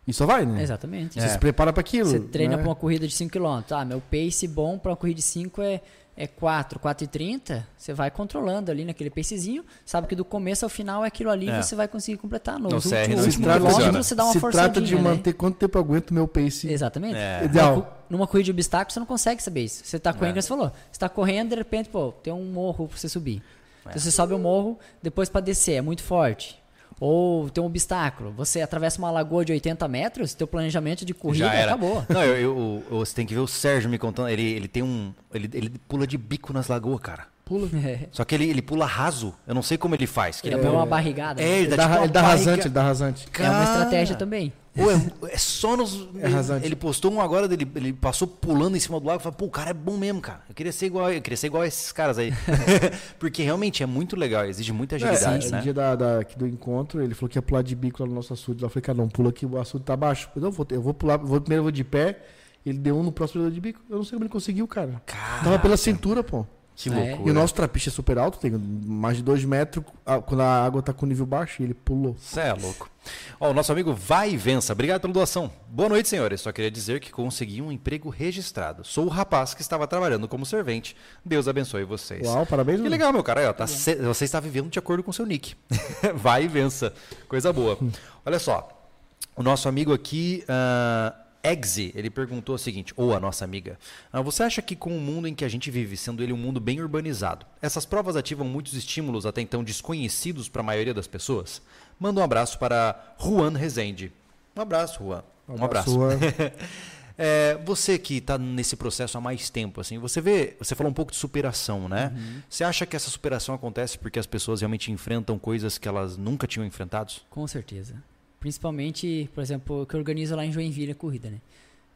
e só vai, né? Exatamente. Você É. se prepara para aquilo. Você treina né? pra uma corrida de 5km. Ah, meu pace bom pra uma corrida de 5 é, é 4, 4,30. Você vai controlando ali naquele pacezinho. Sabe que do começo ao final é aquilo ali É. você vai conseguir completar. No No último, CR não no Se último trata, quilômetro de, você dá uma se forçadinha, trata de né? manter quanto tempo eu aguento o meu pace Exatamente. É. ideal. Numa, co- numa corrida de obstáculos você não consegue saber isso. Você tá correndo, como você falou. Você tá correndo, de repente, pô, tem um morro pra você subir. É. Então você sobe o morro, depois pra descer, é muito forte. Ou tem um obstáculo. Você atravessa uma lagoa de 80 metros, teu planejamento de corrida acabou. Não, eu, eu- eu- você tem que ver o Sérgio me contando. Ele, ele tem um. Ele, ele pula de bico nas lagoas, cara. Pula. É. Só que ele, ele pula raso. Eu não sei como ele faz. que Ele ele deu uma barrigada. É, né? ele Ele dá, dá, tipo uma ele dá barriga- rasante, ele dá rasante. É uma estratégia Cara. também. Pô, é, é só nos. É rasante. Ele postou um agora dele, ele passou pulando em cima do lago e falou, pô, o cara é bom mesmo, cara. Eu queria ser igual, eu queria ser igual a esses caras aí. Porque realmente é muito legal, exige muita agilidade, É, né? No dia da, da- aqui do encontro, ele falou que ia pular de bico lá no nosso açude. Eu falei, cara, não, pula aqui, o açude tá baixo. Eu, não, vou, eu vou pular, vou, primeiro eu vou de pé. Ele deu um no próximo de bico. Eu não sei como ele conseguiu, cara. Cara, Tava pela cintura, pô. Que É. loucura. E o nosso trapiche é super alto, tem mais de dois metros a- quando a água tá com nível baixo e ele pulou. Você é louco. Ó, o nosso amigo Vai e Vença, obrigado pela doação. Boa noite, senhores. Só queria dizer que consegui um emprego registrado. Sou o rapaz que estava trabalhando como servente. Deus abençoe vocês. Uau, parabéns, Que legal, meu cara. Aí, ó, tá Você está vivendo de acordo com o seu nick. Vai e vença. Coisa boa. Olha só. O nosso amigo aqui. ah, Eggsy, ele perguntou o seguinte, ou a nossa amiga, ah, você acha que com o mundo em que a gente vive, sendo ele um mundo bem urbanizado, essas provas ativam muitos estímulos até então desconhecidos para a maioria das pessoas? Manda um abraço para Juan Rezende. Um abraço, Juan. Um abraço. Sua- É, você que está nesse processo há mais tempo, assim, você vê, você falou um pouco de superação, né? Você acha que essa superação acontece porque as pessoas realmente enfrentam coisas que elas nunca tinham enfrentado? Com certeza. Principalmente, por exemplo, que eu organizo lá em Joinville a corrida, né?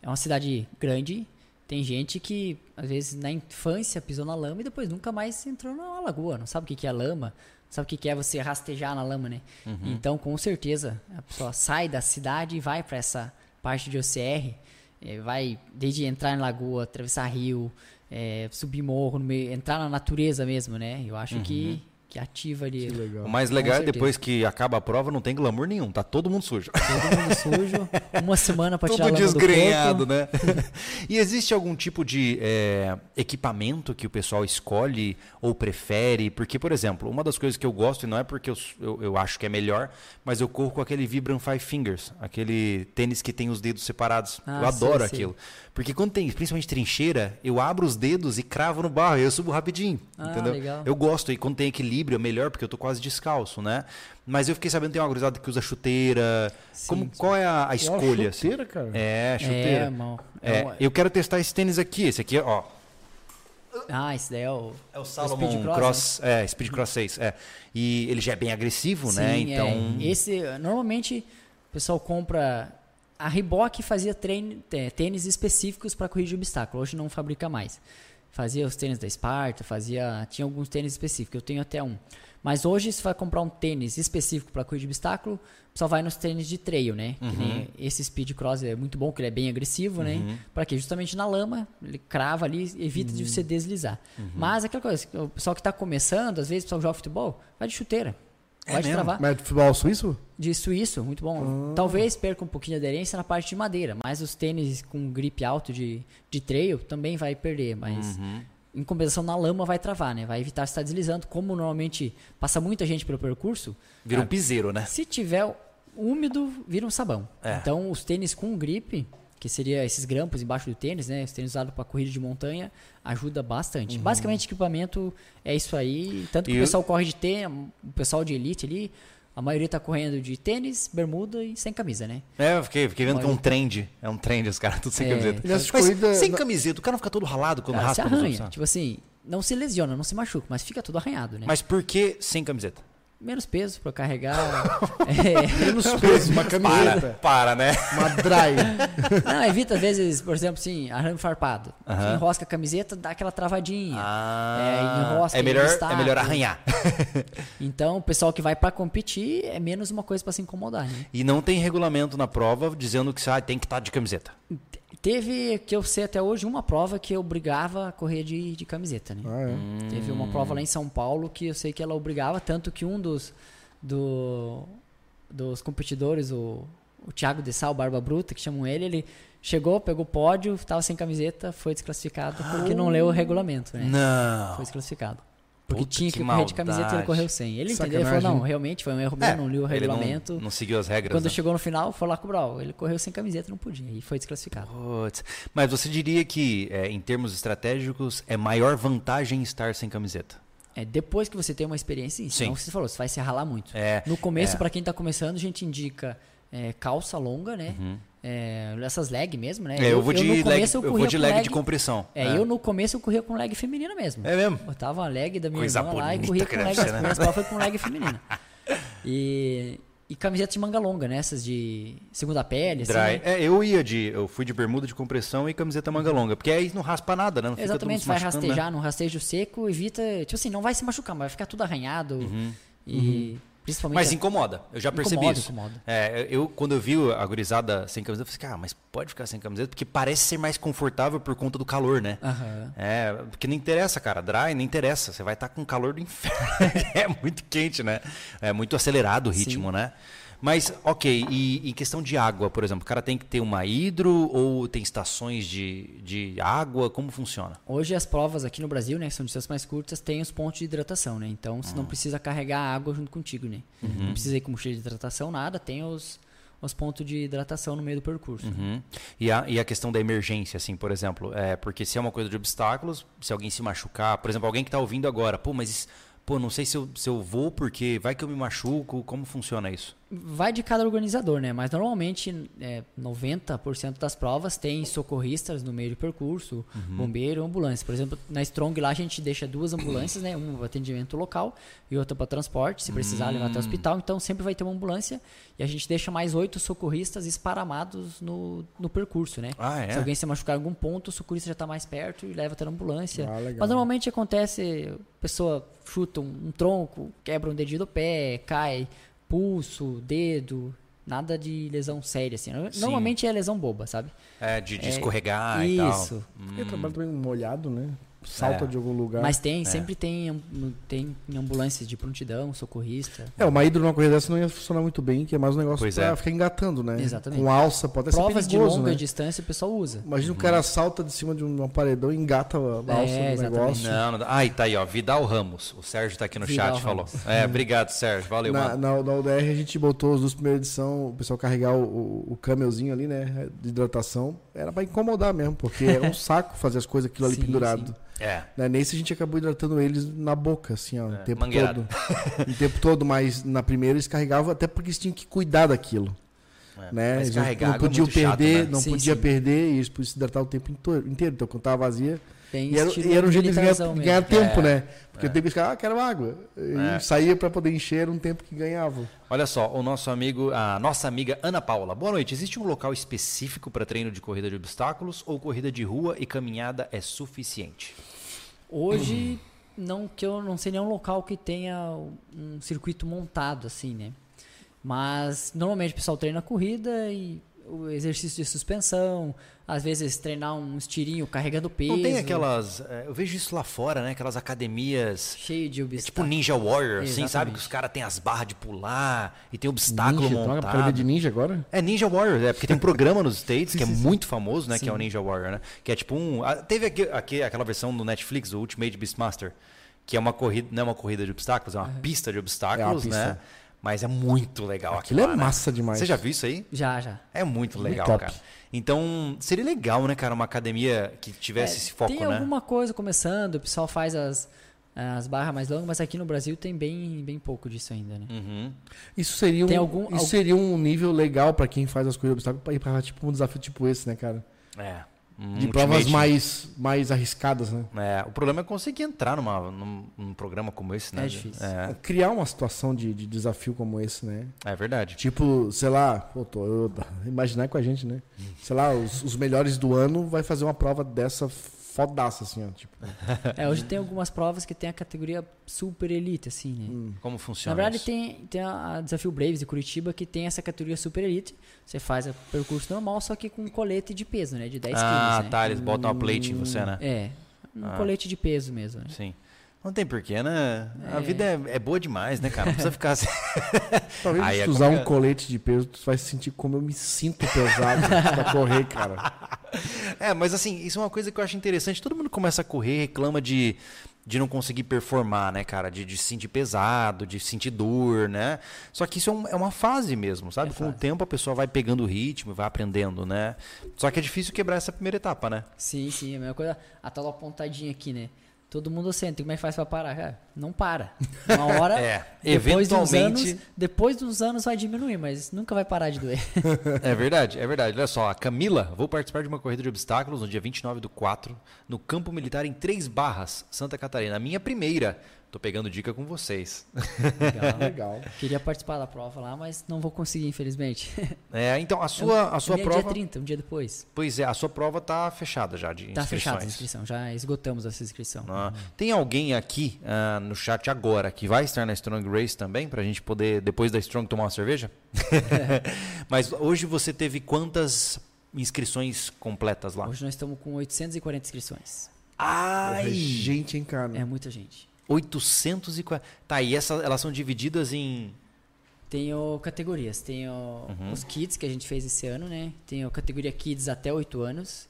É uma cidade grande, tem gente que, às vezes, na infância pisou na lama e depois nunca mais entrou na lagoa, não sabe o que é lama, não sabe o que é você rastejar na lama, né? Então, com certeza, a pessoa sai da cidade e vai para essa parte de OCR, eh, vai desde entrar em lagoa, atravessar rio, eh, subir morro, meio- entrar na natureza mesmo, né? Eu acho que, que ativa ali. Que legal. O mais legal é depois que acaba a prova não tem glamour nenhum, tá todo mundo sujo. Todo mundo sujo, uma semana pra tirar a Todo lama do desgrenhado, né? e existe algum tipo de é, equipamento que o pessoal escolhe ou prefere? Porque, por exemplo, uma das coisas que eu gosto, e não é porque eu, eu, eu acho que é melhor, mas eu corro com aquele Vibram Five Fingers, aquele tênis que tem os dedos separados. Ah, eu adoro sei. aquilo. Porque quando tem, principalmente trincheira, eu abro os dedos e cravo no barro, e eu subo rapidinho. Ah, entendeu? legal. Eu gosto, e quando tem equilíbrio é melhor, porque eu tô quase descalço, né? Mas eu fiquei sabendo que tem uma gurizada que usa chuteira. Sim, Como, sim. qual é a, a escolha? assim? chuteira, cara. É, É, chuteira. É, É um- eu quero testar esse tênis aqui. Esse aqui, ó. Ah, esse daí é o. É o Salomon Salomon Cross, Cross, é, Speed Cross 6. É. E ele já é bem agressivo, né? Sim, Então. é. Esse, normalmente, o pessoal compra. A Reebok fazia trein- tê- tênis específicos para corrida de obstáculo. Hoje não fabrica mais. Fazia os tênis da Sparta, fazia. Tinha alguns tênis específicos. Eu tenho até um. Mas hoje, se vai comprar um tênis específico para corrida de obstáculo, só vai nos tênis de trail, né? Que nem esse Speed Cross é muito bom, que ele é bem agressivo, né? Para quê? Justamente na lama, ele crava ali, evita de você deslizar. Mas aquela coisa, o pessoal que está começando, às vezes o pessoal joga futebol, vai de chuteira. É Vai mesmo? travar. Mas de futebol suíço? De suíço, muito bom. Ah. Talvez perca um pouquinho de aderência na parte de madeira, mas os tênis com grip alto de, de trail também vai perder, mas Uhum. em compensação na lama vai travar, né? Vai evitar estar deslizando. Como normalmente passa muita gente pelo percurso, Vira um Ah, piseiro, né? se tiver úmido, vira um sabão. É. Então os tênis com grip, que seria esses grampos embaixo do tênis, né? Os tênis usados para corrida de montanha, ajuda bastante. Basicamente, equipamento é isso aí. Tanto que Uhum. E o eu- pessoal corre de tênis, o pessoal de elite ali, a maioria tá correndo de tênis, bermuda e sem camisa, né? É, eu fiquei, fiquei vendo que é um Mas- trend. É um trend, os caras tudo sem É. camiseta. Mas corridas- sem camiseta, o cara não fica todo ralado quando Cara, se raspa nos arranha. outros, Tipo assim, não se lesiona, não se machuca, mas fica tudo arranhado, né? Mas por que sem camiseta? Menos peso pra carregar. é, Menos peso, uma Para, camiseta. para, né? Uma dry. Não, evita às vezes, por exemplo, assim, arame farpado. Aham. Enrosca a camiseta, dá aquela travadinha. Ah, É, enrosca é melhor, é melhor arranhar. Então, o pessoal que vai pra competir é menos uma coisa pra se incomodar, né? E não tem regulamento na prova dizendo que ah, tem que estar de camiseta. Teve, que eu sei até hoje, uma prova que obrigava a correr de, de camiseta, né? Ah, é. Hum. Teve uma prova lá em São Paulo que eu sei que ela obrigava, tanto que um dos, do, dos competidores, o, o Thiago de Sal, Barba Bruta, que chamam ele, ele chegou, pegou o pódio, tava sem camiseta, foi desclassificado porque não leu o regulamento, né? Não. Foi desclassificado. Porque Puta, tinha que que, correr de camiseta e ele correu sem. Ele entendeu, ele falou, Sacanagem. não, realmente foi um erro meu, não li o É, ele não- regulamento. Não, seguiu as regras. Quando né? chegou no final, foi lá cobrar. ó, Ele correu sem camiseta, não podia. E foi desclassificado. Mas você diria que, é, em termos estratégicos, é maior vantagem estar sem camiseta? É, depois que você tem uma experiência, sim. Senão Sim. você falou, você vai se ralar muito. É, No começo, é. pra quem tá começando, a gente indica é, calça longa, né? É, essas leg mesmo, né? Uhum. É, eu, vou de no leg, começo eu vou de com leg de compressão. É, eu no começo eu corria com leg feminina mesmo. É mesmo? Botava uma leg da minha Coisa irmã lá e corria com leg. ser, né? foi com leg feminina. E, e camiseta de manga longa, né? Essas de segunda pele, assim, Dry. né? É, eu ia de. Eu fui de bermuda de compressão e camiseta manga longa. Porque aí não raspa nada, né? Não Exatamente, vai machucando, rastejar num rastejo seco, evita. Tipo assim, não vai se machucar, mas vai ficar tudo arranhado. E principalmente. Uhum. Mas incomoda, eu já percebi Incomoda, isso. incomoda. É, eu, quando eu vi a gurizada sem camiseta, eu falei, cara, mas pode ficar sem camiseta? Porque parece ser mais confortável por conta do calor, né? Aham. É, porque não interessa, cara. Dry não interessa. Você vai estar com calor do inferno. é muito quente, né? É muito acelerado o ritmo, né? Mas, ok, e em questão de água, por exemplo, o cara tem que ter uma hidro ou tem estações de, de água? Como funciona? Hoje as provas aqui no Brasil, né, que são distâncias mais curtas, tem os pontos de hidratação, né? Então você Ah. não precisa carregar água junto contigo, né? Uhum. Não precisa ir com mochila de hidratação, nada. Tem os, os pontos de hidratação no meio do percurso. Uhum. E, a, e a questão da emergência, assim, por exemplo, é, porque se é uma coisa de obstáculos, se alguém se machucar, por exemplo, alguém que está ouvindo agora, pô, mas pô, não sei se eu, se eu vou porque vai que eu me machuco, como funciona isso? Vai de cada organizador, né? Mas normalmente é, 90% das provas tem socorristas no meio do percurso, uhum. bombeiro, ambulância. Por exemplo, na Strong lá a gente deixa duas ambulâncias, né? Uma para atendimento local e outra para transporte, se precisar uhum. levar até o hum. hospital. Então sempre vai ter uma ambulância e a gente deixa mais oito socorristas esparamados no, no percurso, né? Ah, é? Se alguém se machucar em algum ponto, o socorrista já está mais perto e leva até a ambulância. Ah, Mas normalmente acontece, a pessoa chuta um, um tronco, quebra um dedinho do pé, cai pulso, dedo, nada de lesão séria, assim. Sim. Normalmente é lesão boba, sabe? É, de, de é, escorregar e tal. Isso. Hum. Eu trabalho também molhado, né? Salta é. de algum lugar. Mas tem, é. sempre tem, tem ambulâncias de prontidão, socorrista. É, uma hidro numa corrida dessa não ia funcionar muito bem, que é mais um negócio pois pra é. ficar engatando, né? Exatamente. Com alça, pode até Provas ser perigoso, de longa né? distância o pessoal usa. Imagina uhum. o cara salta de cima de um paredão e engata a é, alça é, do negócio. Não, não dá. Ah, e tá aí, ó, Vidal Ramos. O Sérgio tá aqui no Vidal chat, Ramos. falou. É, obrigado, Sérgio. Valeu, na, mano. Na, na UDR a gente botou as duas primeiras edições, o pessoal carregar o, o, o camelzinho ali, né, de hidratação. Era pra incomodar mesmo, porque é um saco fazer as coisas aquilo ali sim, pendurado. Sim. É. Né? Nesse a gente acabou hidratando eles na boca, assim, ó, é. o tempo Mangueirado. todo. o tempo todo, mas na primeira eles carregavam até porque eles tinham que cuidar daquilo. É. Né? Eles não, não podiam perder, chato, né? não sim, podia sim. perder e eles podiam se hidratar o tempo inteiro. Então, quando estava vazia, Bem e, era, e era um jeito de ganhar, ganhar tempo, é, né? Porque é. o tempo que ah, quero água. E é. saía para poder encher um tempo que ganhava. Olha só, o nosso amigo, a nossa amiga Ana Paula. Boa noite. Existe um local específico para treino de corrida de obstáculos ou corrida de rua e caminhada é suficiente? Hoje, não que eu não sei nenhum local que tenha um circuito montado assim, né? Mas normalmente o pessoal treina corrida e o exercício de suspensão, às vezes treinar um estirinho carregando peso. Não tem aquelas. É, eu vejo isso lá fora, né? Aquelas academias. Cheio de obstáculos. É tipo Ninja Warrior, assim, sabe? Que os caras têm as barras de pular e tem obstáculo ninja, montado. Troca de ninja agora? É Ninja Warrior, é porque tem um programa nos States que é muito famoso, né? Sim. Que é o Ninja Warrior, né? Que é tipo um. Teve aqui, aqui aquela versão do Netflix, o Ultimate Beastmaster, que é uma corrida, não é uma corrida de obstáculos, é uma uhum. pista de obstáculos, é pista. né? Mas é muito legal aquilo. Aquilo é massa demais. Você já viu isso aí? Já, já. É muito legal, cara. Então, seria legal, né, cara, uma academia que tivesse é, esse foco, tem né? Tem alguma coisa começando, o pessoal faz as, as barras mais longas, mas aqui no Brasil tem bem, bem pouco disso ainda, né? Uhum. Isso seria um, algum, isso algum... seria um nível legal para quem faz as coisas obstáculos para ir para tipo um desafio tipo esse, né, cara? É. Um de provas mais, mais arriscadas, né? É, o problema é conseguir entrar numa, num, num programa como esse, né? É difícil. É. Criar uma situação de, de, desafio como esse, né? É verdade. Tipo, sei lá, pô, tô, eu, imaginar com a gente, né? Sei lá, os, os melhores do ano vai fazer uma prova dessa fodaça, assim, ó. Tipo. É, hoje tem algumas provas que tem a categoria super elite, assim, né? Hum. Como funciona? Na verdade, isso? tem, tem a, Desafio Braves de Curitiba que tem essa categoria super elite. Você faz o percurso normal, só que com colete de peso, né? De 10 ah, quilos. Ah, né? tá. Eles botam uma plate em você, né? É. Um ah. colete de peso mesmo. Né? Sim. Não tem porquê, né? A é. vida é, é, boa demais, né, cara? Não precisa ficar assim. Talvez Aí, se é usar um colete de peso, tu vai sentir como eu me sinto pesado pra correr, cara. É, mas assim, isso é uma coisa que eu acho interessante. Todo mundo começa a correr, reclama de, de não conseguir performar, né, cara? De, de se sentir pesado, de sentir dor, né? Só que isso é, um, é uma fase mesmo, sabe? É Com fase. o tempo a pessoa vai pegando o ritmo, vai aprendendo, né? Só que é difícil quebrar essa primeira etapa, né? Sim, sim. A mesma coisa, a tal apontadinha aqui, né? Todo mundo sente. Como é que faz para parar? Cara, não para. Uma hora, é, depois dos anos, depois dos anos vai diminuir, mas nunca vai parar de doer. é verdade, é verdade. Olha só, a Camila, vou participar de uma corrida de obstáculos no dia 29 do 4, no Campo Militar em Três Barras, Santa Catarina. A minha primeira. Tô pegando dica com vocês. Legal, legal. Queria participar da prova lá, mas não vou conseguir, infelizmente. É, então a sua, a sua é prova. dia 30, um dia depois. Pois é, a sua prova tá fechada já de tá inscrições. Tá fechada a inscrição, já esgotamos essa inscrição. Ah, tem alguém aqui uh, no chat agora que vai estar na Strong Race também, pra gente poder, depois da Strong, tomar uma cerveja? mas hoje você teve quantas inscrições completas lá? Hoje nós estamos com 840 inscrições. Ai! É gente, hein, cara? É muita gente. 840. Tá, e essa, elas são divididas em. Tenho categorias. Tenho uhum. os kids que a gente fez esse ano, né? Tenho a categoria kids até 8 anos,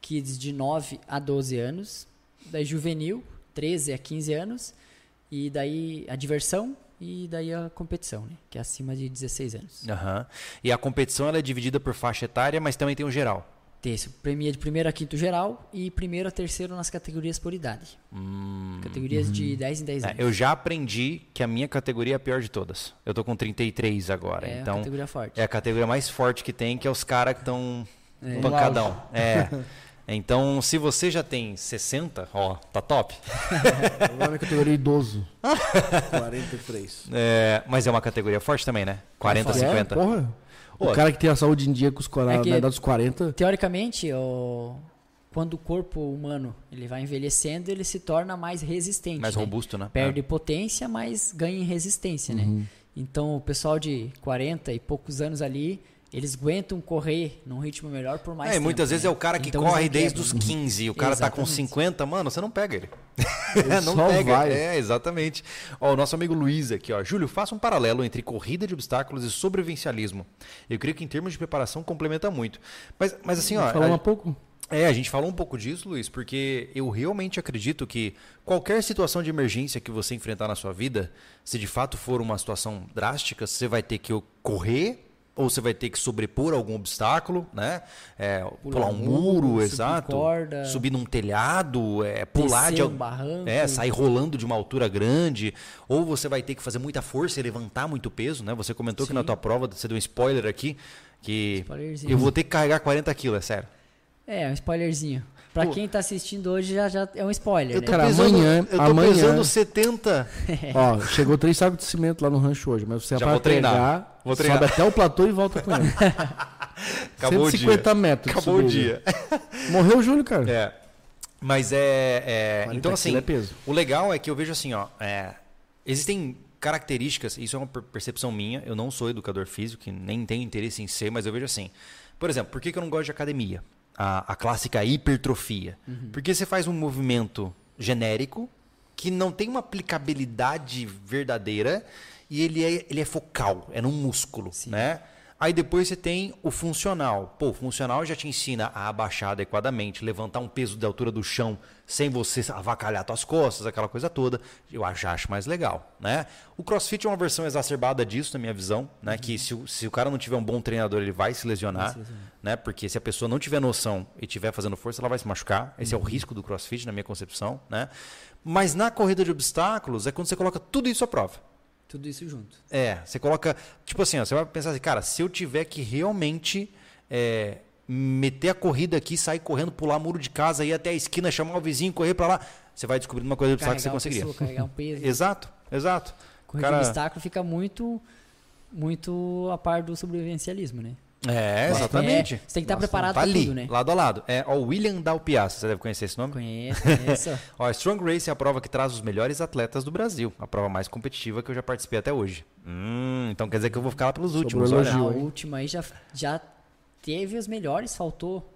kids de 9 a 12 anos, daí juvenil, 13 a 15 anos, e daí a diversão e daí a competição, né? Que é acima de 16 anos. Aham. E a competição ela é dividida por faixa etária, mas também tem o geral. Tem esse premia de primeiro a quinto geral e primeiro a terceiro nas categorias por idade. Categorias de 10 em 10 Hum, É, anos. eu já aprendi que a minha categoria é a pior de todas. Eu tô com 33 agora, É então uma categoria forte. é a categoria mais forte que tem, que é os caras que estão É. pancadão. É. Então, se você já tem 60, ó, tá top. Agora na categoria idoso. 43. É, mas é uma categoria forte também, né? 40, forte. 50. É, porra. O cara que tem a saúde em dia com os corados É que- na idade dos 40. Teoricamente, o... quando o corpo humano ele vai envelhecendo, ele se torna mais resistente. mais né? robusto, né? Perde potência, mas ganha em resistência, Uhum. né? Então, o pessoal de 40 e poucos anos ali, eles aguentam correr num ritmo melhor por mais É, tempo. muitas vezes né? é o cara que Então, corre desde os 15 e o cara tá com Exatamente. 50, mano, você não pega ele. Não só pega. vai. É, exatamente. Ó, o nosso amigo Luiz aqui, ó. Júlio, faça um paralelo entre corrida de obstáculos e sobrevivencialismo. Eu creio que em termos de preparação complementa muito. Mas, mas assim, ó. Falar a- um pouco. É, a gente falou um pouco disso, Luiz, porque eu realmente acredito que qualquer situação de emergência que você enfrentar na sua vida, se de fato for uma situação drástica, você vai ter que correr ou você vai ter que sobrepor algum obstáculo, né? É, pular, um muro, subir exato. corda. subir num telhado, é, pular de um barranco. é, sair rolando de uma altura grande, ou você vai ter que fazer muita força e levantar muito peso, né? Você comentou que Sim. na tua prova, você deu um spoiler aqui, que eu vou ter que carregar 40 quilos, é sério. É, um spoilerzinho. Pra quem tá assistindo hoje já, já é um spoiler, Eu né? tô Cara, pesando, amanhã- eu tô amanhã- pesando 70. Ó, chegou três sacos de cimento lá no rancho hoje, mas você Já vai vou treinar. pegar, Vou treinar. sobe até o platô e volta com ele. Acabou o 150 dia. metros. Acabou o dia. Morreu o Júlio, cara. É. Mas é. é 40 então, assim, é peso. o legal é que eu vejo assim, ó. é, existem características, isso é uma per- percepção minha, eu não sou educador físico, nem tenho interesse em ser, mas eu vejo assim. Por exemplo, por que eu não gosto de academia? A, a clássica hipertrofia. Porque você faz um movimento genérico que não tem uma aplicabilidade verdadeira e ele é, ele é focal, é num músculo, né? Aí depois você tem o funcional. Pô, o funcional já te ensina a abaixar adequadamente, levantar um peso da altura do chão sem você avacalhar suas costas, aquela coisa toda. Eu acho, acho mais legal, né? O CrossFit é uma versão exacerbada disso, na minha visão, né? Que se, o- se o cara não tiver um bom treinador, ele vai se lesionar, né? Porque se a pessoa não tiver noção e estiver fazendo força, ela vai se machucar. Esse é o risco do CrossFit, na minha concepção, né? Mas na corrida de obstáculos é quando você coloca tudo isso à prova. Tudo isso junto. É, você coloca. Tipo assim, ó, você vai pensar assim, cara, se eu tiver que realmente é, meter a corrida aqui, sair correndo, pular muro de casa, ir até a esquina, chamar o vizinho, correr pra lá, você vai descobrindo uma coisa que você Carregar conseguiria. pessoa, carregar um peso. Exato, exato. Corrida Cara- de obstáculo fica muito, muito a par do sobrevivencialismo, né? É, exatamente. É, você tem que estar preparado Tá tudo, né? lado a lado. É, ó, o William Dalpiaça, você deve conhecer esse nome? Conheço, conheço. Ó, a Strong Race é a prova que traz os melhores atletas do Brasil. A prova mais competitiva que eu já participei até hoje. Hum, então quer dizer que eu vou ficar lá pelos Sobrou últimos, olha. Hein? última aí já, já teve os melhores, faltou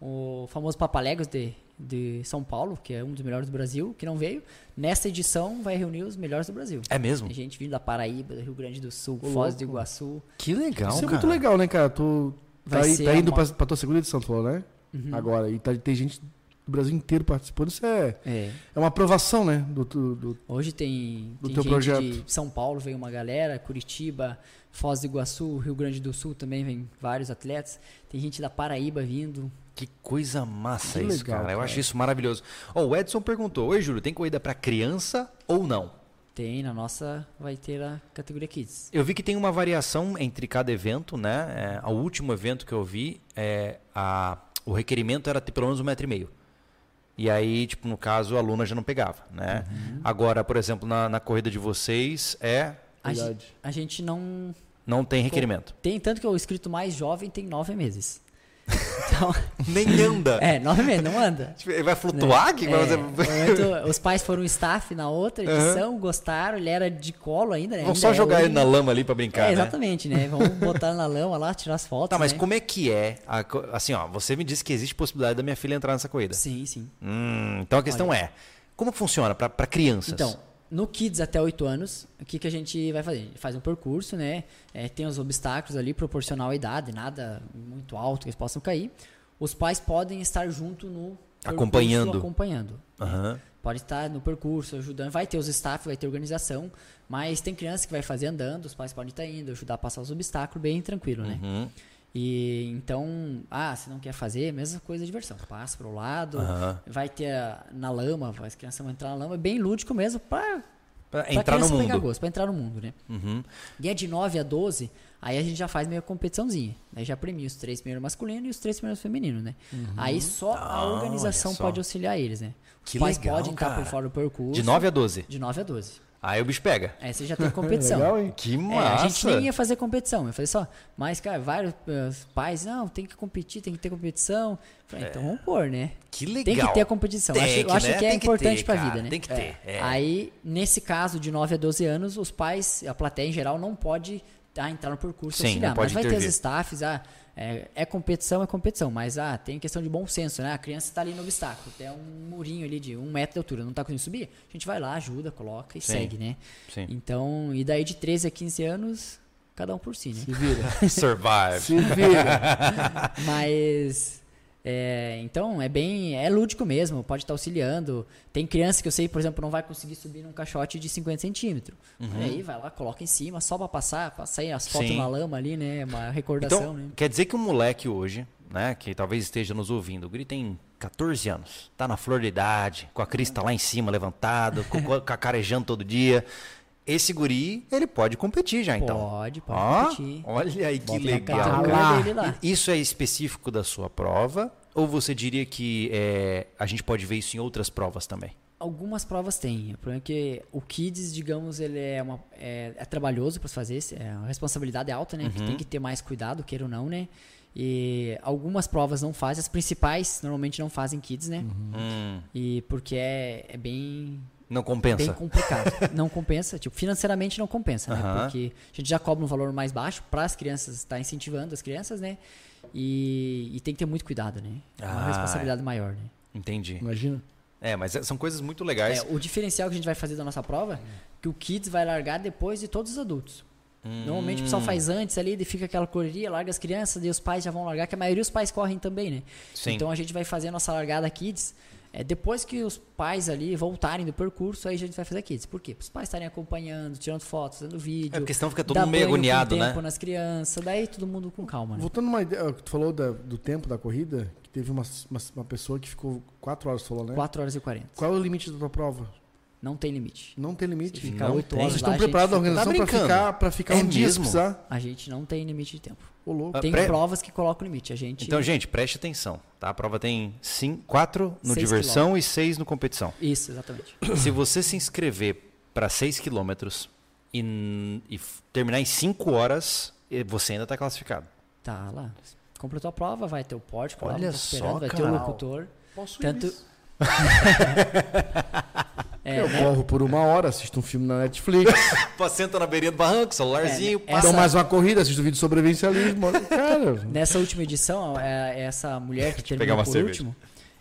o famoso Papaléguas de, de São Paulo, que é um dos melhores do Brasil, que não veio. Nessa edição vai reunir os melhores do Brasil. É mesmo? Tem gente vindo da Paraíba, do Rio Grande do Sul, Ô, Foz do. Iguaçu. Que legal, Isso é cara. muito legal, né, cara? Tu tá, Vai ser tá indo uma- pra, pra tua segunda edição, tu falou, né? Agora. E tá- tem gente do Brasil inteiro participando. Isso é, É. é uma aprovação, né? Do, do, do- Hoje tem, Do tem teu gente projeto. de São Paulo, veio uma galera, Curitiba, Foz do Iguaçu, Rio Grande do Sul também vem vários atletas. Tem gente da Paraíba vindo. Que coisa massa Que isso, legal, cara. Eu cara. acho isso maravilhoso. Ó, o Edson perguntou: Oi, Júlio, tem corrida pra criança ou não? Tem, na nossa vai ter a categoria Kids. Eu vi que tem uma variação entre cada evento, né? É, o último evento que eu vi, é, a, o requerimento era ter pelo menos um metro e meio. E aí, tipo, no caso, a aluna já não pegava, né? Uhum. Agora, por exemplo, na, na corrida de vocês, é A, a gente não não tem requerimento. tem tanto que o inscrito mais jovem tem nove meses. Então, Nem anda. é, nove meses, não anda. Tipo, Ele vai flutuar? Que É, vai fazer- no momento, os pais foram staff na outra edição, gostaram, ele era de colo ainda, né? Vamos só é jogar hoje. ele na lama ali pra brincar, É, né? exatamente, né? Vamos botar na lama lá, tirar as fotos. Tá, mas né? como é que é? a assim, ó, você me disse que existe possibilidade da minha filha entrar nessa corrida. Sim, sim. Hum, então a questão é, como funciona pra pra crianças? Então, no Kids até 8 anos, o que, que a gente vai fazer? A gente faz um percurso, né? É, tem os obstáculos ali proporcional à idade, nada muito alto que eles possam cair. Os pais podem estar junto no percurso, Acompanhando. acompanhando. Aham. pode estar no percurso ajudando. Vai ter os staff, vai ter organização, mas tem criança que vai fazer andando, os pais podem estar indo, ajudar a passar os obstáculos bem tranquilo, né? Uhum. E então, ah, se não quer fazer, mesma coisa de diversão. Passa pro lado, Aham. vai ter a- na lama, as crianças vão entrar na lama, é bem lúdico mesmo pra entrar no mundo. gosto, pra entrar no mundo, né? Uhum. E é de 9 a 12, aí a gente já faz meio competiçãozinha. Aí já premia os três primeiros masculinos e os três primeiros femininos, né? Aí só a Ah, organização só. pode auxiliar eles, né? Os Que pais legal, podem estar por fora do percurso. De 9 a 12. De 9 a 12. Aí o bicho pega. Aí você já tem competição. Legal, hein? Que É, massa. a gente nem ia fazer competição, eu falei só, mas, cara, vários eh, pais, não, tem que competir, tem que ter competição. Eu Falei, então vamos pôr, né? Que legal. Tem que ter a competição. Tem acho, eu que, acho né? que é Tem que importante ter, pra cara, vida, né? tem que ter, é. Aí, nesse caso, de 9 a 12 anos, os pais, a plateia em geral, não pode ah, entrar no percurso Sim, auxiliar. não pode mas vai ter os intervir. staffs, ah, é, é competição, é competição. Mas ah, tem questão de bom senso, né? A criança está ali no obstáculo, tem um murinho ali de um metro de altura, não tá conseguindo subir, a gente vai lá, ajuda, coloca e Sim. segue, né? Sim. Então, e daí de 13 a 15 anos, cada um por si, né? Se vira. Survive. Se vira. Mas. É, então, é bem. É lúdico mesmo, pode estar auxiliando. Tem criança que eu sei, por exemplo, não vai conseguir subir num caixote de 50 centímetros. Aí vai lá, coloca em cima, só pra passar, passar aí as fotos Sim. na lama ali, né? Uma recordação, Então, né? quer dizer que um moleque hoje, né, que talvez esteja nos ouvindo, o Guri tem 14 anos, tá na flor de idade, com a crista lá em cima, levantado, com, com a carejando todo dia. Esse guri, ele pode competir já, então. Pode, pode Ó, competir. Olha aí que Bota legal. Isso é específico da sua prova? Ou você diria que é, a gente pode ver isso em outras provas também? Algumas provas tem. O problema é que o Kids, digamos, ele é, uma, é, é trabalhoso para fazer, é, a responsabilidade é alta, né? Uhum. tem que ter mais cuidado, queira ou não, né? E algumas provas não fazem, as principais normalmente não fazem Kids, né? Hum, E porque é, é bem não bem compensa. complicado. não compensa, tipo, financeiramente não compensa, né? Porque a gente já cobra um valor mais baixo para as crianças, está incentivando as crianças, né? E, e tem que ter muito cuidado, né? É uma Ah, responsabilidade maior, né? Entendi. Imagina. É, mas são coisas muito legais. É, o diferencial que a gente vai fazer da nossa prova é que o Kids vai largar depois de todos os adultos. Normalmente o pessoal faz antes ali, fica aquela correria, larga as crianças, e os pais já vão largar, que a maioria dos pais correm também, né? Sim. Então a gente vai fazer a nossa largada Kids é, depois que os pais ali voltarem do percurso, aí a gente vai fazer Kids. Por quê? Para os pais estarem acompanhando, tirando fotos, fazendo vídeo. É porque senão fica todo mundo meio agoniado, né? tempo nas crianças, daí todo mundo com calma, né? Voltando uma ideia, que tu falou da- do tempo da corrida, que teve uma, uma, uma pessoa que ficou 4 horas, falou, né? 4 horas e 40. Qual é o limite da tua prova? Não tem limite. Não tem limite. Se ficar Não oito tem. horas Vocês lá, estão preparados da organização Tá brincando? ficar, pra ficar É um dia se mesmo? precisar? A gente não tem limite de tempo. Ô, louco. Tem pre- provas que colocam limite. A gente. Então, gente, preste atenção. Tá? A prova tem 4 no Seis diversão e 6 no competição. Isso, exatamente. Se você se inscrever para 6 quilômetros e, e terminar em 5 horas, eh, você ainda está classificado. Tá lá. Completou a prova, vai ter o pórtico lá, Olha tá esperando, só, vai ter o locutor. Posso Tanto-? É, eu né? corro por uma hora, assisto um filme na Netflix, Senta na beirinha do barranco, celularzinho, É, dou Essa- mais uma corrida, assisto vídeo de sobrevivencialismo. Cara, Nessa última edição, é, essa mulher que terminou por cerveja. último,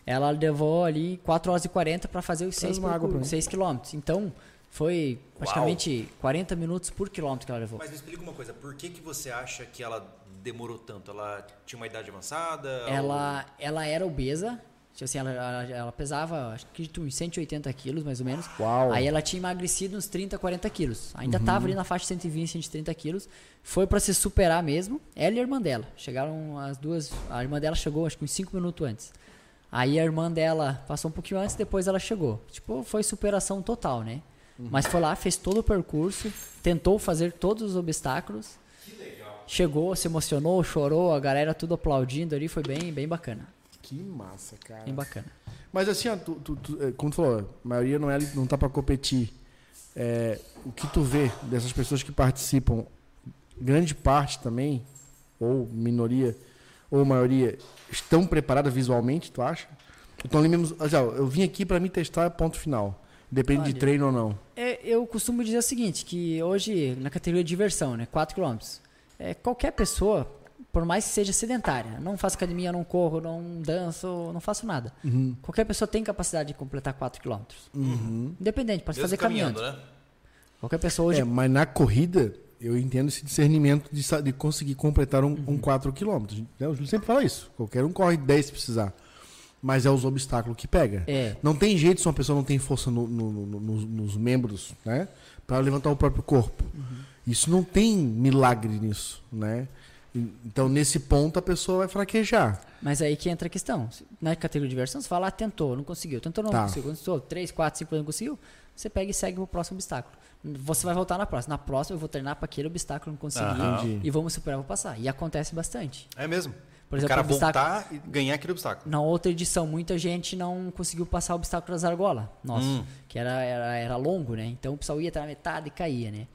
ela levou ali 4 horas e 40 para fazer os Traz 6 uma água pra mim. 6 quilômetros. Então, foi praticamente 40 minutos por quilômetro que ela levou. Mas me explica uma coisa, por que, que você acha que ela demorou tanto? Ela tinha uma idade avançada? Ela, ela era obesa, tipo assim, ela, ela, ela pesava acho que uns 180 quilos, mais ou menos. Uau. Aí ela tinha emagrecido uns 30, 40 quilos. Ainda tava ali na faixa de 120, 130 quilos. Foi para se superar mesmo. Ela e a irmã dela. Chegaram as duas. A irmã dela chegou acho que uns 5 minutos antes. Aí a irmã dela passou um pouquinho antes, depois ela chegou. Tipo, foi superação total, né? Mas foi lá, fez todo o percurso, tentou fazer todos os obstáculos. Chegou, se emocionou, chorou, a galera tudo aplaudindo ali, foi bem, bem bacana. Que massa, cara. Bem bacana. Mas assim, ó, tu, tu, tu, é, como tu falou, a maioria não, é, não tá pra competir. É, o que tu vê dessas pessoas que participam, grande parte também, ou minoria, ou maioria, estão preparadas visualmente, tu acha? Estão ali mesmo, ó, eu vim aqui pra me testar, ponto final. Depende de Olha. treino ou não. É, eu costumo dizer o seguinte, que hoje, na categoria de diversão, né, 4 km, é, qualquer pessoa, por mais que seja sedentária, não faço academia, não corro, não danço, não faço nada. Qualquer pessoa tem capacidade de completar 4 km. Independente, pode fazer caminhando. né? Qualquer pessoa hoje... É, mas na corrida, eu entendo esse discernimento de, de conseguir completar um, um 4 km. O Júlio sempre fala isso. Qualquer um corre 10 se precisar. Mas é os obstáculos que pega. É. Não tem jeito se uma pessoa não tem força no- no- no- nos, nos membros, né? Pra levantar o próprio corpo. Isso não tem milagre nisso, né? Então, nesse ponto, a pessoa vai fraquejar. Mas aí que entra a questão. Na categoria de diversão, você fala, ah, tentou, não conseguiu. Tentou, não Tá. conseguiu. Tentou, 3, 4, 5 não conseguiu. Você pega e segue pro próximo obstáculo. Você vai voltar na próxima. Na próxima, eu vou treinar para aquele obstáculo não conseguir. Aham. E vamos superar, vou passar. E acontece bastante. É mesmo. Por o exemplo, cara o obstáculo- voltar e ganhar aquele obstáculo. Na outra edição, muita gente não conseguiu passar o obstáculo das argolas. Nossa, Hum. que era, era, era longo, né? Então o pessoal ia até na metade e caía, né?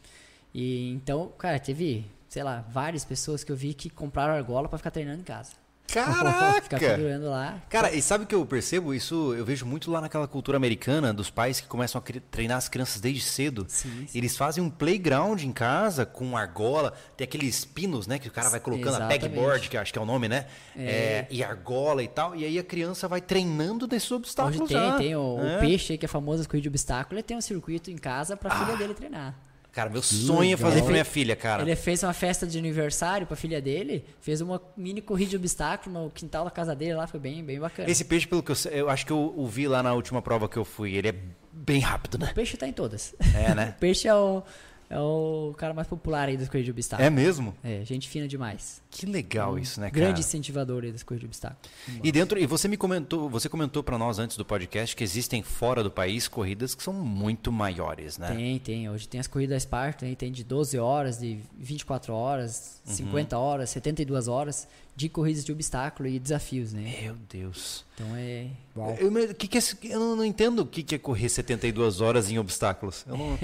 E então, cara, teve, sei lá, várias pessoas que eu vi que compraram argola para ficar treinando em casa. Ficar Caraca! pendurando lá. Cara, e sabe o que eu percebo? Isso eu vejo muito lá naquela cultura americana dos pais que começam a treinar as crianças desde cedo. Sim, sim. Eles fazem um playground em casa com argola, tem aqueles pinos, né, que o cara vai colocando a Exatamente. pegboard, que eu acho que é o nome, né? É, e argola e tal, e aí a criança vai treinando desses obstáculos Hoje tem, já. tem o, o É. peixe aí, que é famoso corridas de obstáculo, ele tem um circuito em casa pra Ah. filha dele treinar. Cara, meu sonho é fazer legal. com minha filha, cara. Ele fez uma festa de aniversário pra filha dele, fez uma mini corrida de obstáculo no quintal da casa dele lá, foi bem, bem bacana. Esse peixe, pelo que eu sei, eu acho que eu o vi lá na última prova que eu fui, ele é bem rápido, né? O peixe tá em todas. É, né? O peixe é o, é o cara mais popular aí das corridas de obstáculo. É mesmo? É, gente fina demais. Que legal isso, né, cara? Grande incentivador aí das corridas de obstáculo. E dentro, e você me comentou, você comentou para nós antes do podcast que existem fora do país corridas que são muito maiores, né? Tem, tem. Hoje tem as corridas Spartan, aí tem de 12 horas, de 24 horas, Uhum. 50 horas, 72 horas de corridas de obstáculo e desafios, né? Meu Deus. Então é. Uau. Eu, que que é, eu não, não entendo o que, que é correr 72 horas em obstáculos. Eu não,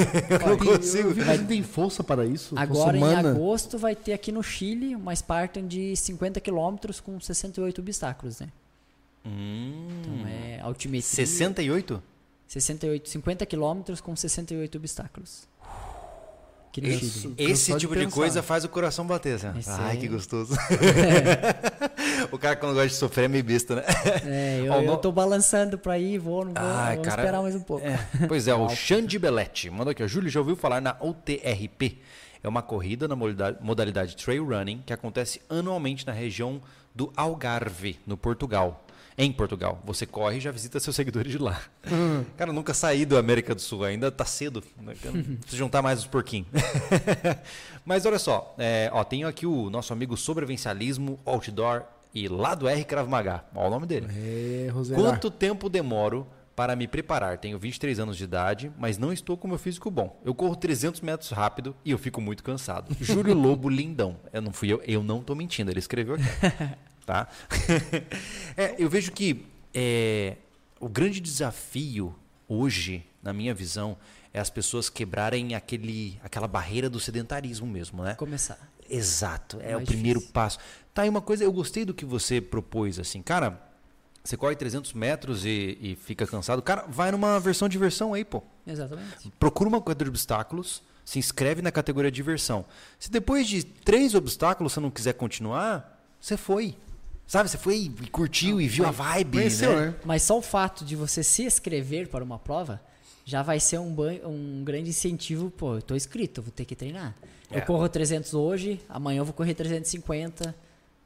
eu não consigo. Não tem força para isso. Agora em agosto vai ter aqui no Chile uma Spartan de 50 quilômetros com 68 obstáculos, né? Hum, Então é altimetria. 68? 68, 50 quilômetros com 68 obstáculos. No Esse, de tipo de pensar. coisa faz o coração bater. Assim. Esse Ai, é- que gostoso. o cara quando gosta de sofrer é meio besta, né? É, eu, Ó, eu no- tô balançando pra ir, vou, não vou, Ai, vamos cara, esperar mais um pouco. É, pois é, o Xande Belletti mandou aqui. ó, Júlio, já ouviu falar na OTRP? É uma corrida na modalidade trail running que acontece anualmente na região do Algarve, no Portugal. Em Portugal. Você corre e já visita seus seguidores de lá. Cara, eu nunca saí da América do Sul, ainda tá cedo. né? Preciso juntar mais os porquinhos. Mas olha só, é, ó, tenho aqui o nosso amigo Sobrevencialismo Outdoor e lá do R Krav Maga. Olha o nome dele. É. Quanto tempo demoro para me preparar? Tenho 23 anos de idade, mas não estou com meu físico bom. Eu corro 300 metros rápido e eu fico muito cansado. Júlio Lobo Lindão. Eu não fui eu, eu não tô mentindo, ele escreveu aqui. tá? É, eu vejo que é, o grande desafio hoje, na minha visão, é as pessoas quebrarem aquele, aquela barreira do sedentarismo mesmo, né? Começar. Exato, é o mais primeiro difícil. passo. Tá aí uma coisa, eu gostei do que você propôs, assim, cara, você corre 300 metros e, e fica cansado, cara, vai numa versão diversão aí, pô. Exatamente. Procura uma corrida de obstáculos, se inscreve na categoria diversão. Se depois de três obstáculos você não quiser continuar, você foi. Sabe, você foi e curtiu e viu a vibe, Conheceu, né? né? Mas só o fato de você se inscrever para uma prova já vai ser um, ban- um grande incentivo. Pô, eu tô inscrito, eu vou ter que treinar. É. Eu corro 300 hoje, amanhã eu vou correr 350.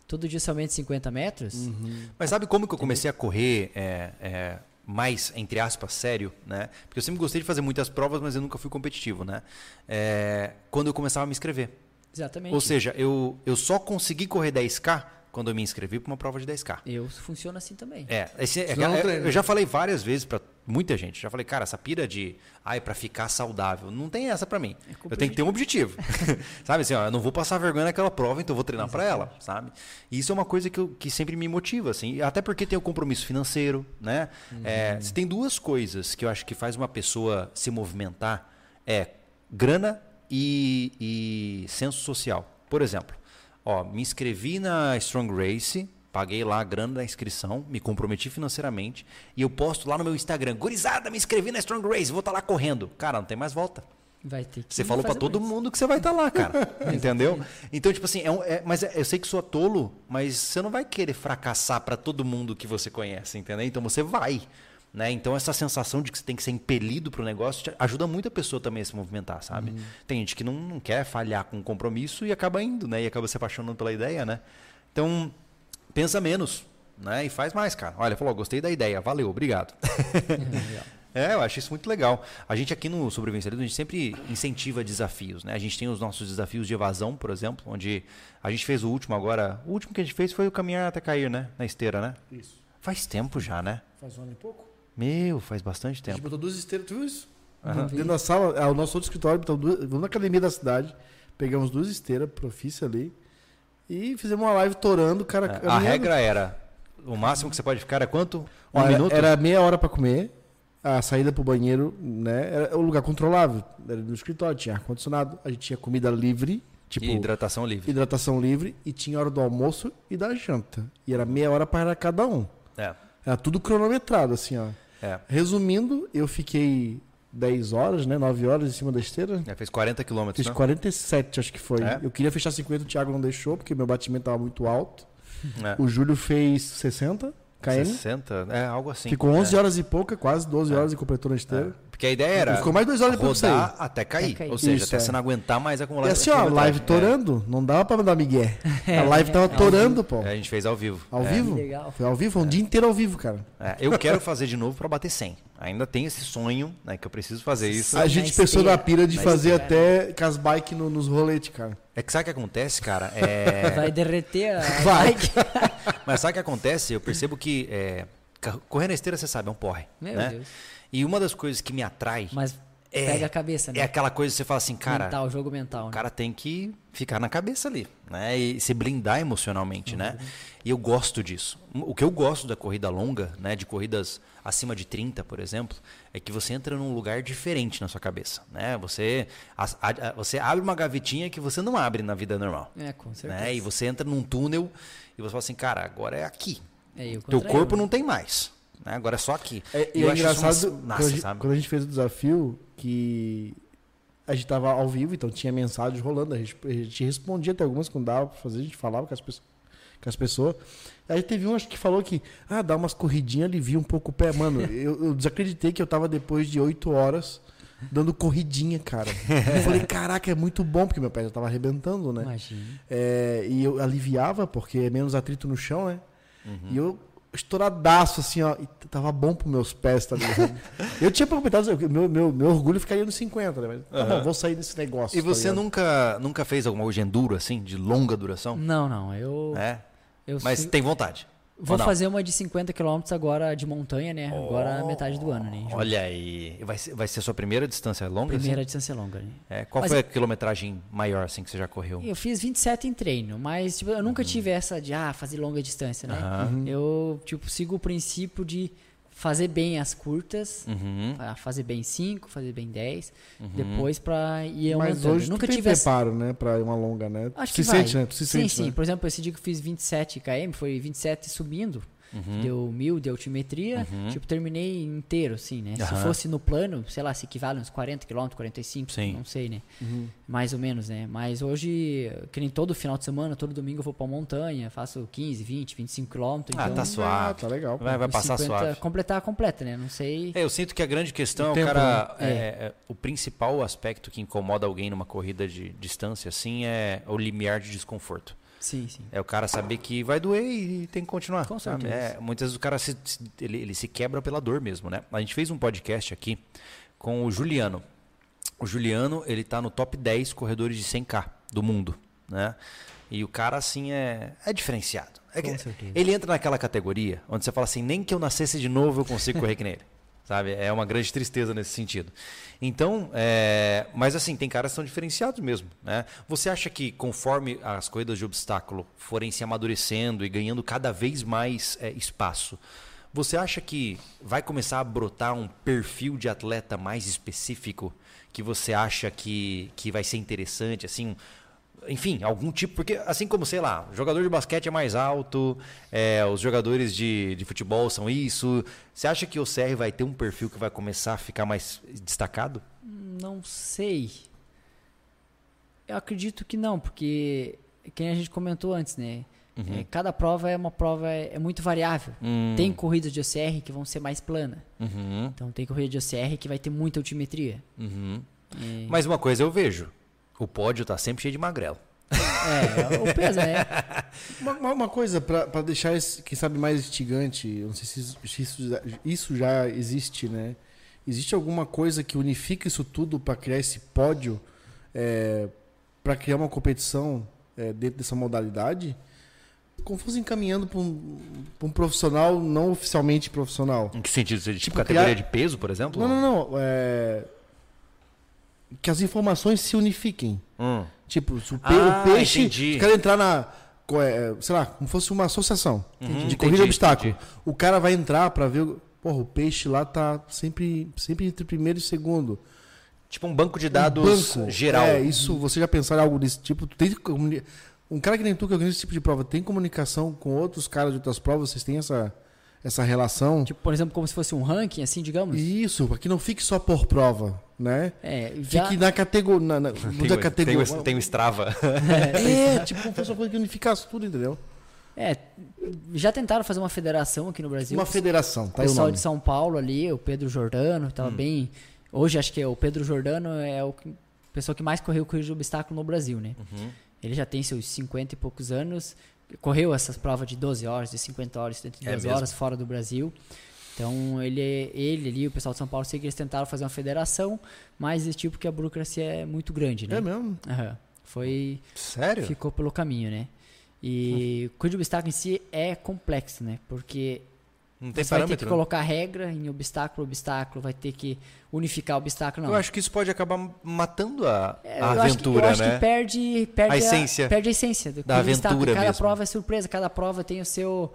Todo dia somente 50 metros. Uhum. Mas sabe como que eu comecei a correr é, é, mais, entre aspas, sério, né? Porque eu sempre gostei de fazer muitas provas, mas eu nunca fui competitivo, né? É, quando eu começava a me inscrever. Exatamente. Ou seja, eu, eu só consegui correr 10K quando eu me inscrevi para uma prova de 10K. Eu funciona assim também. É, esse, é, não é, eu já falei várias vezes para muita gente. Já falei, cara, essa pira de, ai, para ficar saudável, não tem essa para mim. É eu tenho que ter um objetivo. sabe assim, ó, eu não vou passar vergonha naquela prova, então eu vou treinar para ela, sabe? E isso é uma coisa que, eu, que sempre me motiva, assim, até porque tem o compromisso financeiro, né? É, se tem duas coisas que eu acho que faz uma pessoa se movimentar, é grana e, e senso social. Por exemplo, ó, me inscrevi na Strong Race, paguei lá a grana da inscrição, me comprometi financeiramente e eu posto lá no meu Instagram, gurizada, me inscrevi na Strong Race, vou estar lá correndo. Cara, não tem mais volta. Vai ter que Você falou pra fazer todo mais. mundo que você vai estar lá, cara. entendeu? Então, tipo assim, é um- é- mas é- eu sei que sou tolo, mas você não vai querer fracassar pra todo mundo que você conhece, entendeu? Então você vai. Né? Então essa sensação de que você tem que ser impelido pro negócio te- ajuda muito a pessoa também a se movimentar, sabe? Tem gente que não, não quer falhar com um compromisso e acaba indo, né? E acaba se apaixonando pela ideia, né? Então, pensa menos. né? E faz mais, cara. Olha, falou, gostei da ideia, valeu, obrigado. É, eu acho isso muito legal. A gente aqui no Sobrevivencialismo, a gente sempre incentiva desafios, né? A gente tem os nossos desafios de evasão, por exemplo, onde a gente fez o último agora. O último que a gente fez foi o caminhar até cair, né? Na esteira, né? Isso. Faz tempo já, né? Faz um ano e pouco. Meu, faz bastante A gente tempo. botou duas esteiras, tu viu isso? Aham. Dentro da sala, é, o nosso outro escritório, então, duas, vamos na academia da cidade, pegamos duas esteiras, profícia ali, e fizemos uma live torando, o cara. É, A regra era, o máximo que você pode ficar é quanto? Um Olha, minuto? Era meia hora pra comer, a saída pro banheiro, né? Era um lugar controlável. Era no escritório, tinha ar-condicionado, a gente tinha comida livre, tipo. E hidratação livre. hidratação livre e tinha hora do almoço e da janta. E era meia hora para cada um. É, Era tudo cronometrado, assim, ó. É. Resumindo, eu fiquei 10 horas, né? 9 horas em cima da esteira. Já fez 40 quilômetros, Fiz né? 47, acho que foi. É? Eu queria fechar 50, o Thiago não deixou, porque meu batimento estava muito alto. É. O Júlio fez 60 km. 60, é algo assim. Ficou 11 é. horas e pouca, quase 12 horas e completou na esteira. É. Porque a ideia era Ficou mais duas horas depois rodar até cair. Até cair. Ou seja, Isso, até é. você não aguentar mais acumular E assim, ó, live torando, não dava pra mandar migué. A live tava torando, pô. É, a gente fez ao vivo. Ao É. vivo? Legal. Foi ao vivo, foi um dia inteiro ao vivo, cara. É, eu quero fazer de novo para bater 100. Ainda tenho esse sonho, né, que eu preciso fazer isso. A Na gente pensou na pira de Na fazer esteira. até com as bikes no- nos roletes, cara. É que sabe o que acontece, cara? É... Vai derreter a Vai. bike. Mas sabe o que acontece? Eu percebo que é, correr na esteira, você sabe, é um porre. Meu né? Deus. E uma das coisas que me atrai Mas É, pega a cabeça, né? é aquela coisa que você fala assim, cara, mental, jogo mental. o né? cara tem que ficar na cabeça ali, né? E se blindar emocionalmente, né? E eu gosto disso. O que eu gosto da corrida longa, né? De corridas acima de 30, por exemplo, é que você entra num lugar diferente na sua cabeça, né? Você, a- a- você abre uma gavetinha que você não abre na vida normal, É, com certeza. né? E você entra num túnel e você fala assim, cara, agora é aqui. É, eu Teu corpo não tem mais, né? Agora é só aqui. É, e eu é engraçado uma- quando, massa, a quando a gente fez o desafio que a gente tava ao vivo, então tinha mensagens rolando. A gente, a gente respondia até algumas quando dava pra fazer, a gente falava com as pessoas. Com as pessoas. Aí teve um acho que falou que ah, dá umas corridinhas, alivia um pouco o pé. Mano, eu, eu desacreditei que eu tava depois de oito horas dando corridinha, cara. Eu falei, caraca, é muito bom, porque meu pé já tava arrebentando, né? Imagina. É, e eu aliviava, porque é menos atrito no chão, né? Uhum. E eu estouradaço, assim, ó. E tava bom pros meus pés, tá ligado? eu tinha comentado, meu, meu, meu orgulho ficaria nos 50, né? Mas tá bom, vou sair desse negócio. E tá você ligado? nunca, nunca fez alguma hoje enduro, assim, de longa duração? Não, não. Eu, É. eu Mas sigo- tem vontade. Vou fazer uma de 50 km agora de montanha, né? Agora metade do ano, né? Olha aí. Vai ser, vai ser a sua primeira distância longa? Primeira distância longa, né? assim? É, qual Mas- foi a quilometragem maior, assim, que você já correu? Eu fiz 27 em treino, mas tipo, eu nunca Uhum. tive essa de ah, fazer longa distância, né? Aham. Eu tipo sigo o princípio de fazer bem as curtas, Uhum. fazer bem 5, fazer bem 10, depois pra ir Mas aumentando. hoje nunca tu tem tive essa preparo, né? Pra uma longa, né? Acho se que vai. sente, né? Tu se sim, sente, sim. né? Por exemplo, esse dia que eu fiz 27 km, foi 27 subindo. Uhum. Deu mil de altimetria. Tipo, terminei inteiro, assim, né? Se Aham. fosse no plano, sei lá, se equivale uns 40 km, 45, Sim. não sei, né? Uhum. Mais ou menos, né? Mas hoje, que nem todo final de semana, todo domingo eu vou pra montanha, faço 15, 20, 25 km. Ah, então, tá suave. Ah, tá legal. Vai, vai passar 50 suave. Completar, completa, né? Não sei. É, eu sinto que a grande questão O é o tempo, cara. né? é, é, o principal aspecto que incomoda alguém numa corrida de distância, assim, é o limiar de desconforto. Sim, sim. É o cara saber que vai doer e tem que continuar. Com sabe? certeza. É, muitas vezes o cara se, ele, ele se quebra pela dor mesmo, né? A gente fez um podcast aqui com o Juliano. O Juliano, ele tá no top 10 corredores de 100k do mundo, né? E o cara, assim, é, é diferenciado. É que- ele entra naquela categoria onde você fala assim, nem que eu nascesse de novo eu consigo correr que nem ele. Sabe? É uma grande tristeza nesse sentido. Então, é, mas assim, tem caras que são diferenciados mesmo. Né? Você acha que conforme as corridas de obstáculo forem se amadurecendo e ganhando cada vez mais é, espaço, você acha que vai começar a brotar um perfil de atleta mais específico que você acha que, que vai ser interessante? Assim, enfim, algum tipo, porque assim como, sei lá, o jogador de basquete é mais alto, é, os jogadores de, de futebol são isso. Você acha que o CR vai ter um perfil que vai começar a ficar mais destacado? Não sei. Eu acredito que não, porque quem a gente comentou antes, né? É, cada prova é uma prova é, é muito variável. Hum. Tem corridas de OCR que vão ser mais plana. Uhum, Então tem corrida de OCR que vai ter muita altimetria. uhum. É, Mas uma coisa eu vejo, o pódio tá sempre cheio de magrelo. É, o peso, né? Uma, uma- coisa pra pra deixar, esse, quem sabe, mais instigante, eu não sei se isso, se isso já- isso já existe, né? Existe alguma coisa que unifica isso tudo pra criar esse pódio, é, para criar uma competição é, dentro dessa modalidade? Como fosse encaminhando pra um, um profissional não oficialmente profissional. Em que sentido? Tipo, Tipo, categoria criar- de peso, por exemplo? Não, não, não. é, Que as informações se unifiquem. Hum. Tipo, se o, pe- Ah, o peixe. entendi. Caras entrar na. é, Sei lá, como fosse uma associação Uhum, de corrida de obstáculo. entendi. O cara vai entrar pra ver. Porra, o peixe lá tá sempre, sempre entre primeiro e segundo. Tipo um banco de Um dados banco. geral. É, isso, você já pensaram em algo desse tipo? Tem um cara que nem tu que organiza esse tipo de prova, tem comunicação com outros caras de outras provas? Vocês têm essa, essa relação? Tipo, por exemplo, como se fosse um ranking, assim, digamos. Isso, para que não fique só por prova, né? É, já... Fique na categoria. Na, na, Tem, da categoria. tem, tem o Strava. É, tipo, como fosse uma coisa que unificasse tudo, entendeu? É, já tentaram fazer uma federação aqui no Brasil. Uma federação, O tá o pessoal nome. de São Paulo ali, o Pedro Jordano, tava Hum. bem. Hoje acho que é o Pedro Jordano é o que- pessoa que mais correu corrida de obstáculo no Brasil, né? Uhum. Ele já tem seus 50 e poucos anos, correu essas provas de 12 horas, de 50 horas, 72 É mesmo? horas fora do Brasil. Então ele, ele ali, o pessoal de São Paulo, sei que eles tentaram fazer uma federação, mas esse tipo que a burocracia é muito grande, né? É mesmo? Aham. Foi Sério? ficou pelo caminho, né? E o corrida de obstáculo em si é complexo, né? Porque Não tem você vai ter que parâmetro. né? colocar regra em obstáculo, obstáculo, vai ter que unificar obstáculo, não. Eu acho que isso pode acabar matando a, É, a eu acho que- aventura, eu acho né? que perde, perde A essência perde a essência do da aventura Cada mesmo. prova é surpresa, cada prova tem o seu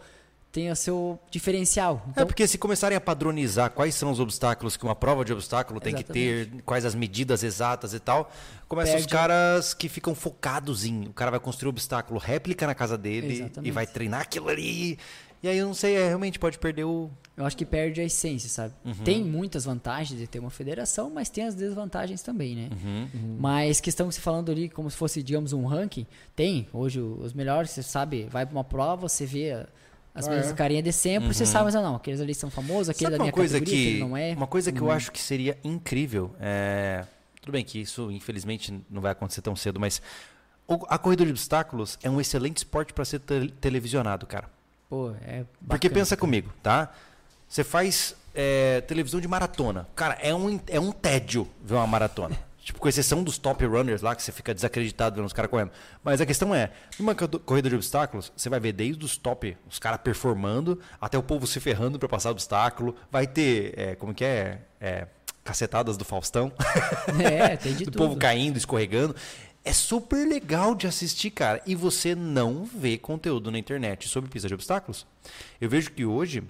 tem o seu diferencial. É Então, porque se começarem a padronizar quais são os obstáculos que uma prova de obstáculo tem que ter, quais as medidas exatas e tal, começam os Perde. caras que ficam focados em. O cara vai construir um obstáculo réplica na casa dele Exatamente. e vai treinar aquilo ali. E aí eu não sei, é, realmente pode perder o. eu acho que perde a essência, sabe? Uhum. Tem muitas vantagens de ter uma federação, mas tem as desvantagens também, né? Uhum. Mas questão que você falando ali, como se fosse, digamos, um ranking, tem. Hoje os melhores, você sabe, vai pra uma prova, você vê as Ah, mesmas é? carinhas de sempre, você sabe, mas ah, não, aqueles ali são famosos, aquele Sabe da uma minha coisa categoria, que aquele não é. uma coisa que eu acho que seria incrível é tudo bem que isso infelizmente não vai acontecer tão cedo mas o- a corrida de obstáculos é um excelente esporte para ser te- televisionado cara Pô, é porque bacana, pensa cara. comigo tá você faz é, televisão de maratona cara é um é um tédio ver uma maratona Tipo, com exceção dos top runners lá, que você fica desacreditado vendo os caras correndo. Mas a questão é, numa co- corrida de obstáculos, você vai ver desde os top, os caras performando, até o povo se ferrando para passar obstáculo. Vai ter, é, como que é? É, Cacetadas do Faustão. É, tem de do tudo. povo caindo, escorregando. É super legal de assistir, cara. E você não vê conteúdo na internet sobre pista de obstáculos. Eu vejo que hoje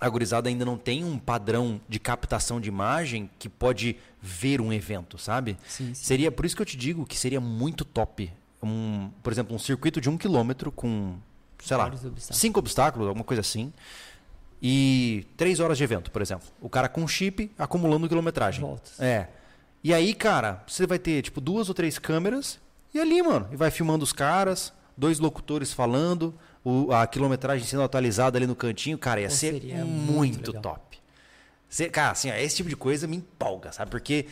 a gurizada ainda não tem um padrão de captação de imagem que pode ver um evento, sabe? Sim, sim. Seria por isso que eu te digo que seria muito top. Um, por exemplo, um circuito de um quilômetro com, sei lá, obstáculos. cinco obstáculos, alguma coisa assim. E três horas de evento, por exemplo. O cara com chip acumulando quilometragem. Voltas. É. E aí, cara, você vai ter, tipo, duas ou três câmeras e ali, mano, e vai filmando os caras, dois locutores falando, o- a quilometragem sendo atualizada ali no cantinho, cara, ia Pô, ser seria muito, muito top. Cê- cara, assim, ó, esse tipo de coisa me empolga, sabe? Porque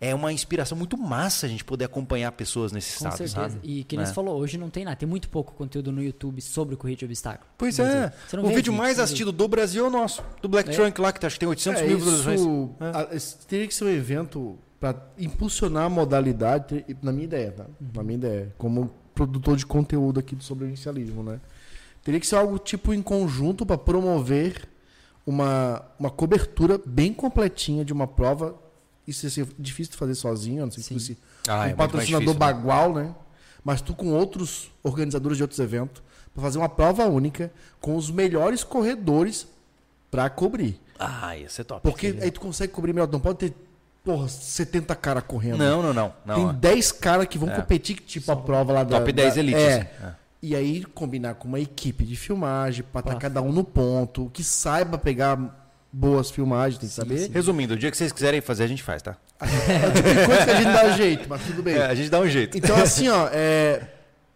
é uma inspiração muito massa a gente poder acompanhar pessoas nesse Com estado, certeza. sabe? E que nem É. você falou, hoje não tem nada. Tem muito pouco conteúdo no YouTube sobre corrida de obstáculo. Pois é. você O vê vídeo mais você assistido do Brasil é o nosso. Do Black É. Trunk lá, que acho que tem 800 É, mil isso, visualizações. a- esse teria que ser um evento para impulsionar a modalidade, na minha ideia, tá? Na minha ideia, como produtor de conteúdo aqui do sobrevivencialismo, né? Teria que ser algo tipo em conjunto para promover uma, uma cobertura bem completinha de uma prova. Isso ia ser difícil de fazer sozinho, a não sei se fosse Ah, é um mais patrocinador difícil, né? bagual, né? Mas tu com outros organizadores de outros eventos para fazer uma prova única com os melhores corredores para cobrir. Ah, ia ser top. Porque aí tu consegue cobrir melhor. Não pode ter, porra, 70 caras correndo. Não, não, não. não Tem ó. 10 caras que vão É. competir, tipo a prova lá da. Top 10 da- elite. É. assim. É. E aí combinar com uma equipe de filmagem pra estar Pra- cada um no ponto, que saiba pegar boas filmagens, tem que saber. Resumindo, o dia que vocês quiserem fazer, a gente faz, tá? É o tipo de coisa que a gente dá jeito, mas tudo bem. É, a gente dá um jeito. Então, assim, ó, é,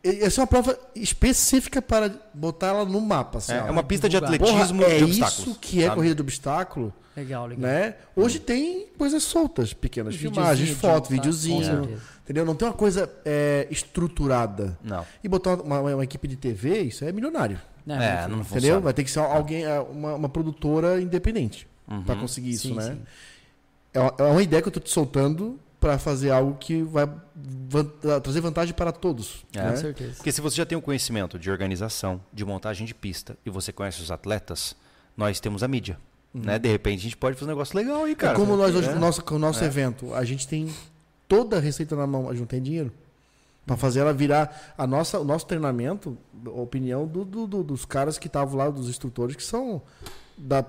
Essa é uma prova específica para botar ela no mapa. Assim, É, ó. é uma pista de divulgar. atletismo Porra, é de obstáculos. isso que é sabe? corrida de obstáculo, Legal, legal. né? Hoje tem coisas soltas, pequenas filmagens, videozinho de fotos, obstáculo, videozinho, entendeu? Não tem uma coisa é, estruturada. Não. E botar uma, uma equipe de TV, isso é milionário, É, muito- não entendeu? funciona. Vai ter que ser alguém, é, uma, uma produtora independente Uhum. para conseguir isso, Sim, né? sim. É uma, é uma ideia que eu tô te soltando para fazer algo que vai van- trazer vantagem para todos. É. né? Com certeza. Porque se você já tem o conhecimento de organização, de montagem de pista, e você conhece os atletas, nós temos a mídia. Né? De repente a gente pode fazer um negócio legal aí, É cara. como nós hoje, É. no nosso, com o nosso É. evento, a gente tem toda a receita na mão, a gente não tem dinheiro. Para fazer ela virar a nossa, o nosso treinamento, a opinião do, do- do- dos caras que estavam lá, dos instrutores, que são da.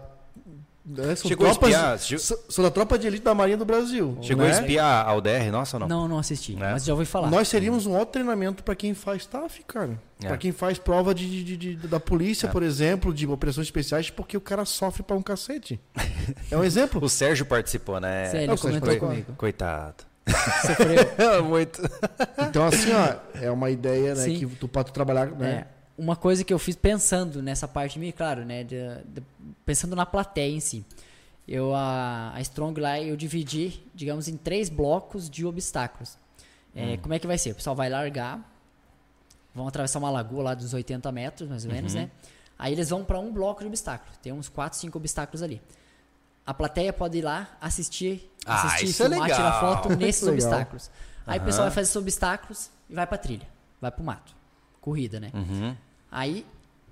Né, são, Chegou a tropas, espiar, chegou- são, são da tropa de elite da Marinha do Brasil. Chegou a né? espiar a UDR, nossa ou não? Não, não assisti, Né? mas já ouvi falar. Nós seríamos um ótimo treinamento para quem faz TAF, cara. É. Para quem faz prova de, de- de- da polícia, É. por exemplo, de operações especiais, porque o cara sofre para um cacete. É um exemplo. O Sérgio participou, né? Sério, É, ele Sérgio comentou foi- comigo. Coitado. Sofreu. Muito. Então, assim, ó, é uma ideia, né, Sim. que tu pode trabalhar, né? É, uma coisa que eu fiz pensando nessa parte minha, claro, né? de- de- pensando na plateia em si. Eu, a, a Strong lá, eu dividi, digamos, em três blocos de obstáculos. É, Como é que vai ser? O pessoal vai largar, vão atravessar uma lagoa lá dos 80 metros, mais ou menos, né? Aí eles vão para um bloco de obstáculos. Tem uns 4, 5 obstáculos ali. A plateia pode ir lá assistir, Ah, assistir é filmar, legal. tirar foto nesses obstáculos. Aí o pessoal vai fazer esses obstáculos e vai pra trilha. Vai pro mato. Corrida, né? Uhum. Aí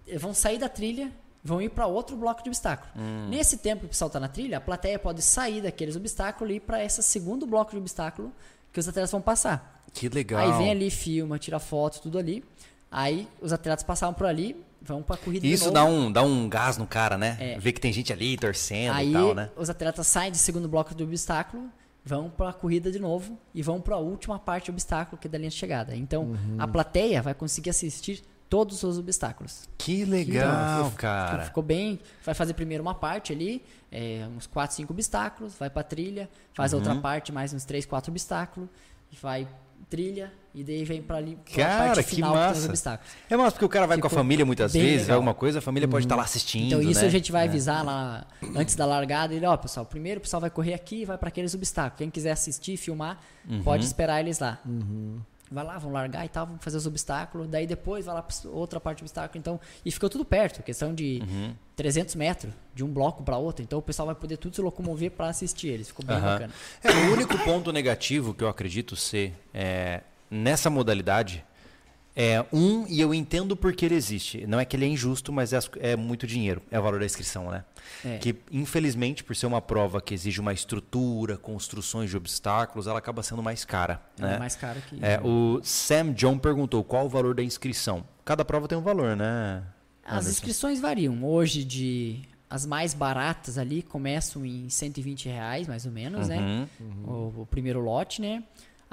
eles vão sair da trilha, vão ir para outro bloco de obstáculo. Hum. Nesse tempo que o pessoal tá na trilha, a plateia pode sair daqueles obstáculos e ir para esse segundo bloco de obstáculo que os atletas vão passar. Que legal. Aí vem ali, filma, tira foto, tudo ali. Aí os atletas passaram por ali, vão pra corrida Isso de dá um, dá um gás no cara, né? É. Ver que tem gente ali torcendo Aí e tal, né? os atletas saem do segundo bloco do obstáculo, vão pra corrida de novo e vão pra última parte do obstáculo, que é da linha de chegada. Então, Uhum. a plateia vai conseguir assistir todos os obstáculos. Que legal, Ficou- cara. Ficou bem. Vai fazer primeiro uma parte ali, é, uns 4, 5 obstáculos, vai pra trilha, faz a Uhum. outra parte, mais uns 3, 4 obstáculos, e vai trilha, e daí vem pra ali pra Cara, parte que final que tem os massa. obstáculos. É massa porque o cara vai com a Ficou família muitas vezes, vai legal. alguma coisa, a família pode estar lá assistindo, Então isso né? a gente vai É. avisar lá antes da largada. Ele, ó, pessoal, primeiro o pessoal vai correr aqui e vai para aqueles obstáculos. Quem quiser assistir, filmar, Uhum. pode esperar eles lá. Vai lá, vão largar e tal, vão fazer os obstáculos. Daí depois vai lá pra outra parte do obstáculo. Então, e ficou tudo perto, questão de Uhum. 300 metros de um bloco para outro. Então o pessoal vai poder tudo se locomover para assistir eles. Ficou bem Aham. bacana. É, o único ponto negativo que eu acredito ser é, nessa modalidade é um, e eu entendo porque ele existe. Não é que ele é injusto, mas é, as- é muito dinheiro. É o valor da inscrição, né? É. Que, infelizmente, por ser uma prova que exige uma estrutura, construções de obstáculos, ela acaba sendo mais cara. É né? mais caro que. É, o Sam John perguntou qual o valor da inscrição. Cada prova tem um valor, né? As Anderson? inscrições variam. Hoje, de as mais baratas ali começam em 120 reais, mais ou menos, né? Uhum. O, o primeiro lote, né?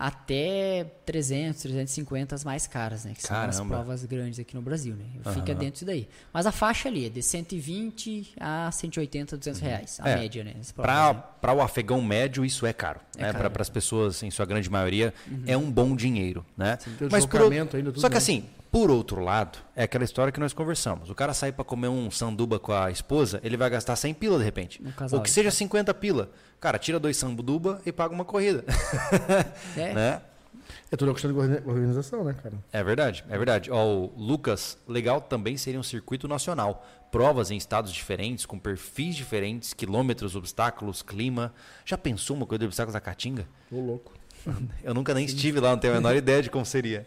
Até 300, 350 as mais caras, né? Que são as Caramba. provas grandes aqui no Brasil, né? Fica Aham. dentro disso daí. Mas a faixa ali é de 120 a 180, 200 reais. A É, média, né? Provas, né? Para o afegão médio, isso é caro. É né? caro. Para as pessoas, em sua grande maioria, é um bom dinheiro. Né? Tem o Mas por ainda, tudo, Só que né? assim, por outro lado, é aquela história que nós conversamos. O cara sair para comer um sanduba com a esposa, ele vai gastar 100 pila de repente. Um casal, Ou que seja 50 pila. Cara, tira dois sanduba e paga uma corrida. É, né? É tudo uma questão de orga- organização, né, cara? É verdade, é verdade. Ó, o Lucas, legal também seria um circuito nacional. Provas em estados diferentes, com perfis diferentes, quilômetros, obstáculos, clima. Já pensou uma coisa de obstáculos da Caatinga? Tô louco. Eu nunca nem estive lá, não tenho a menor ideia de como seria.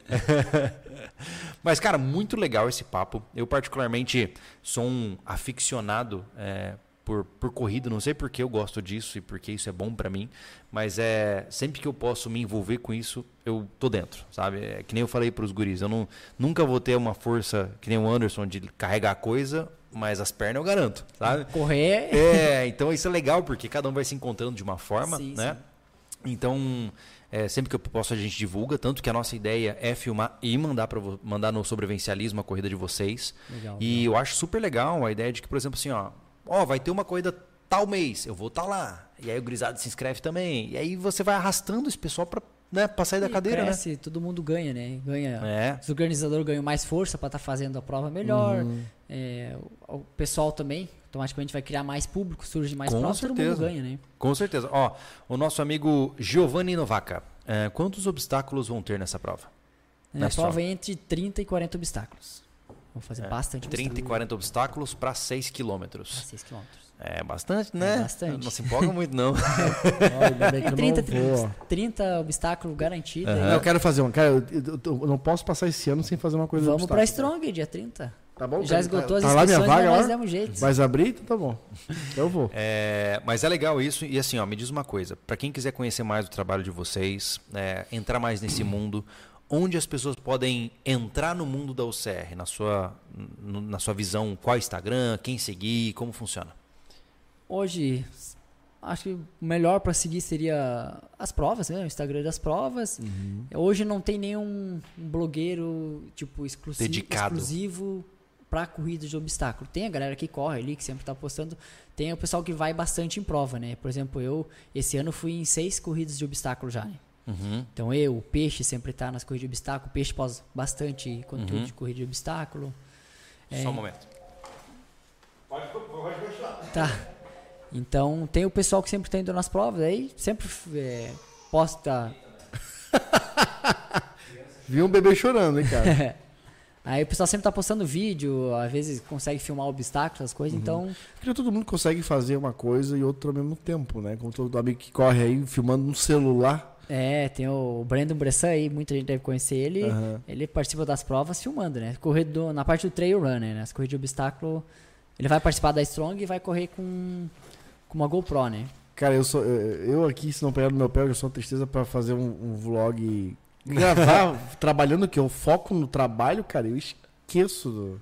Mas, cara, muito legal esse papo. Eu, particularmente, sou um aficionado é, por, por corrida. Não sei porque eu gosto disso e porque isso é bom pra mim. Mas é sempre que eu posso me envolver com isso, eu tô dentro, sabe? É que nem eu falei pros guris. Eu não, nunca vou ter uma força que nem o Anderson de carregar a coisa, mas as pernas eu garanto, sabe? correr. É, então isso é legal porque cada um vai se encontrando de uma forma, Sim, né? Então, é, sempre que eu posso a gente divulga, tanto que a nossa ideia é filmar e mandar para mandar no sobrevencialismo a corrida de vocês. Legal, e eu acho super legal a ideia de que, por exemplo, assim, ó, ó, vai ter uma corrida tal mês, eu vou estar lá. E aí o grisado se inscreve também. E aí você vai arrastando esse pessoal para né, pra sair da cadeira, cresce, todo mundo ganha, né? Ganha. né? É. Os organizadores ganham mais força para estar fazendo a prova melhor. Uhum. É, o pessoal também, automaticamente vai criar mais público, surge mais Com provas, todo certeza. mundo ganha, né? Com certeza. Ó, o nosso amigo Giovanni Novaca. é, quantos obstáculos vão ter nessa prova? Na a prova é entre 30 e 40 obstáculos. Vamos fazer É, bastante 30 e obstáculo. 40 obstáculos para 6 Ah, quilômetros. 6 quilômetros. É bastante, né? bastante. Não se empolga muito, não. Olha, ainda bem que É eu 30, não vou, ó. 30 obstáculos garantidos. Aham. Eu quero fazer uma. Cara, eu, eu- eu não posso passar esse ano sem fazer uma coisa Vamos obstáculo. Strong, dia 30. Tá bom? Já Tá- esgotou as tá lá minha inscrições, vaga mas nós demos jeito. Vai abrir? Então tá bom. Eu vou. É, mas é legal isso. E assim, ó, me diz uma coisa. Para quem quiser conhecer mais o trabalho de vocês, é, entrar mais nesse mundo, onde as pessoas podem entrar no mundo da UCR, na sua, na sua visão, qual Instagram, quem seguir, como funciona? Hoje, acho que o melhor para seguir seria as provas, né? O Instagram das provas. Uhum. Hoje não tem nenhum blogueiro tipo exclusivo, Dedicado. exclusivo para corrida de obstáculo. Tem a galera que corre ali, que sempre tá postando. Tem o pessoal que vai bastante em prova, né? Por exemplo, eu esse ano fui em seis corridas de obstáculo já. Né? Uhum. Então eu, o Peixe sempre tá nas corridas de obstáculo. O Peixe posta bastante conteúdo Uhum. de corrida de obstáculo. É. Só um momento. Tá. Então tem o pessoal que sempre tá indo nas provas, aí sempre é, posta. Vi um bebê chorando, hein, cara? aí o pessoal sempre tá postando vídeo, às vezes consegue filmar obstáculos, as Uhum. coisas, então. Porque todo mundo consegue fazer uma coisa e outra ao mesmo tempo, né? Como todo amigo que corre aí filmando no celular. É, tem o Brandon Bressan aí, muita gente deve conhecer ele. Aham. Ele participa das provas filmando, né? Correr do- na parte do trail run, né? Nas corridas de obstáculo. Ele vai participar da Strong e vai correr com, com uma GoPro, né? Cara, eu sou. Eu aqui, se não pegar no meu pé, eu já sou uma tristeza pra fazer um, um vlog. Gravar trabalhando que eu foco no trabalho, cara, eu esqueço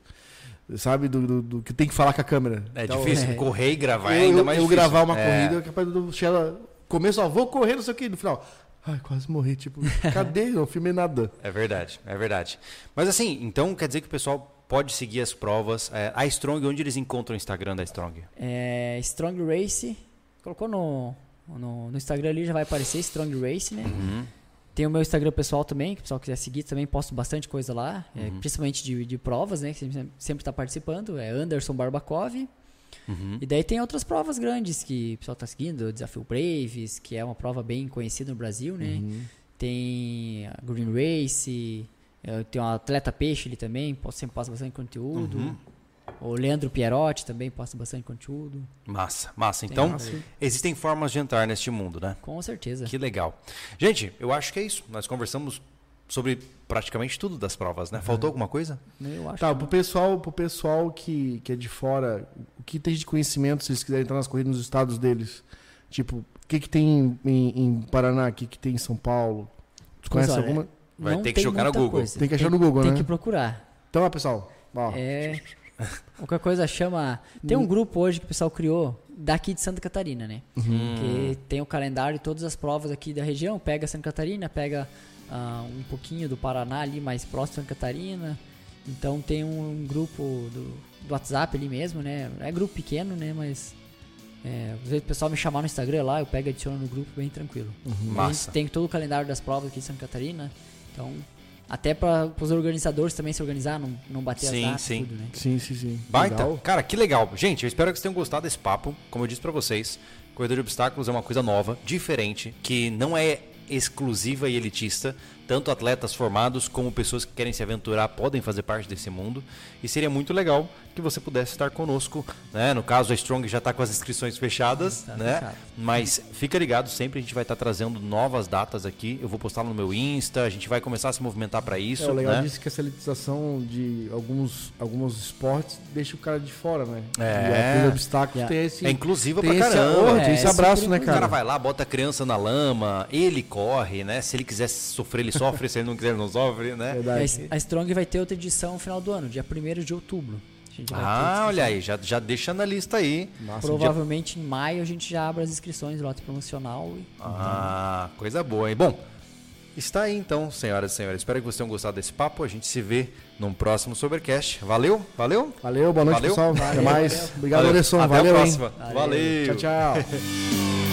do, sabe, do, do- do que tem que falar com a câmera. É Então, difícil é. correr e gravar, é eu, ainda eu- mais eu difícil. gravar uma É. corrida, capaz do Sheila começo, ó, vou correr, não sei o que, no final. Ai, quase morri, tipo, cadê? Não filmei nada. É verdade, é verdade. Mas assim, então quer dizer que o pessoal pode seguir as provas. É, a Strong, onde eles encontram o Instagram da Strong? É, Strong Race. Colocou no, no, no Instagram ali, já vai aparecer Strong Race, né? Uhum. Tem o meu Instagram pessoal também, que o pessoal quiser seguir, também posto bastante coisa lá, é, Uhum. principalmente de, de provas, né? Que sempre, sempre está participando. É Anderson Barbakov. Uhum. E daí tem outras provas grandes que o pessoal está seguindo, o Desafio Braves, que é uma prova bem conhecida no Brasil, né? Uhum. Tem a Green Race, eh, tem o Atleta Peixe ali também, sempre posta bastante conteúdo. O Leandro Pierotti também posta bastante conteúdo. Massa, massa. Tem Então, massa. existem formas de entrar neste mundo, né? Com certeza. Que legal. Gente, eu acho que é isso. Nós conversamos sobre praticamente tudo das provas, né? Faltou alguma coisa? Eu acho Tá, que pro pessoal, pro pessoal que, que é de fora, o que tem de conhecimento se eles quiserem entrar nas corridas nos estados deles? Tipo, o que, que tem em, em Paraná, o que, que tem em São Paulo? Tu conhece olha, alguma? Vai ter que tem jogar no Google. coisa. Tem que achar no Google, Tem né? que procurar. Então, ó, pessoal, ó, É. Qualquer coisa chama. Tem um grupo hoje que o pessoal criou daqui de Santa Catarina, né? Hum. Que tem o calendário de todas as provas aqui da região. Pega Santa Catarina, pega ah, um pouquinho do Paraná ali mais próximo de Santa Catarina. Então tem um grupo do, do WhatsApp ali mesmo, né? É grupo pequeno, né? Mas é, às vezes o pessoal me chamar no Instagram lá, eu pego e adiciono no grupo bem tranquilo. A gente tem todo o calendário das provas aqui de Santa Catarina. Então, até para os organizadores também se organizar, não, não bater Sim, as datas sim. tudo, né? sim, sim, sim. Baita. Legal. Cara, que legal. Gente, eu espero que vocês tenham gostado desse papo. Como eu disse pra vocês, corredor de obstáculos é uma coisa nova, diferente, que não é exclusiva e elitista. Tanto atletas formados como pessoas que querem se aventurar podem fazer parte desse mundo. E seria muito legal que você pudesse estar conosco. Né? No caso, a Strong já está com as inscrições fechadas. Tá né? fechado. Mas fica ligado, sempre a gente vai estar trazendo novas datas aqui. Eu vou postar no meu Insta, a gente vai começar a se movimentar para isso. É, o legal né? disso é que essa elitização de alguns, alguns esportes deixa o cara de fora, né? É. E a obstáculos Yeah. tem esse. É inclusiva pra esse, caramba. É, esse é abraço, super né, O cara cara? vai lá, bota a criança na lama, ele corre, né? Se ele quiser sofrer, ele sofre, se ele não quiser, ele não sofre, né? Verdade. A Strong vai ter outra edição no final do ano, dia 1 de outubro. Ah, olha aí, já, já deixa na lista aí. Nossa, Provavelmente em maio a gente já abre as inscrições, lote promocional. E... Ah, coisa boa, hein? Bom, está aí então, senhoras e senhores. Espero que vocês tenham gostado desse papo. A gente se vê num próximo Sobercast. Valeu? Valeu? Valeu, boa noite, Valeu. pessoal. Até Valeu, mais. valeu. Obrigado, Valeu. Anderson. Até Valeu, a próxima. Valeu. Valeu. Tchau, tchau.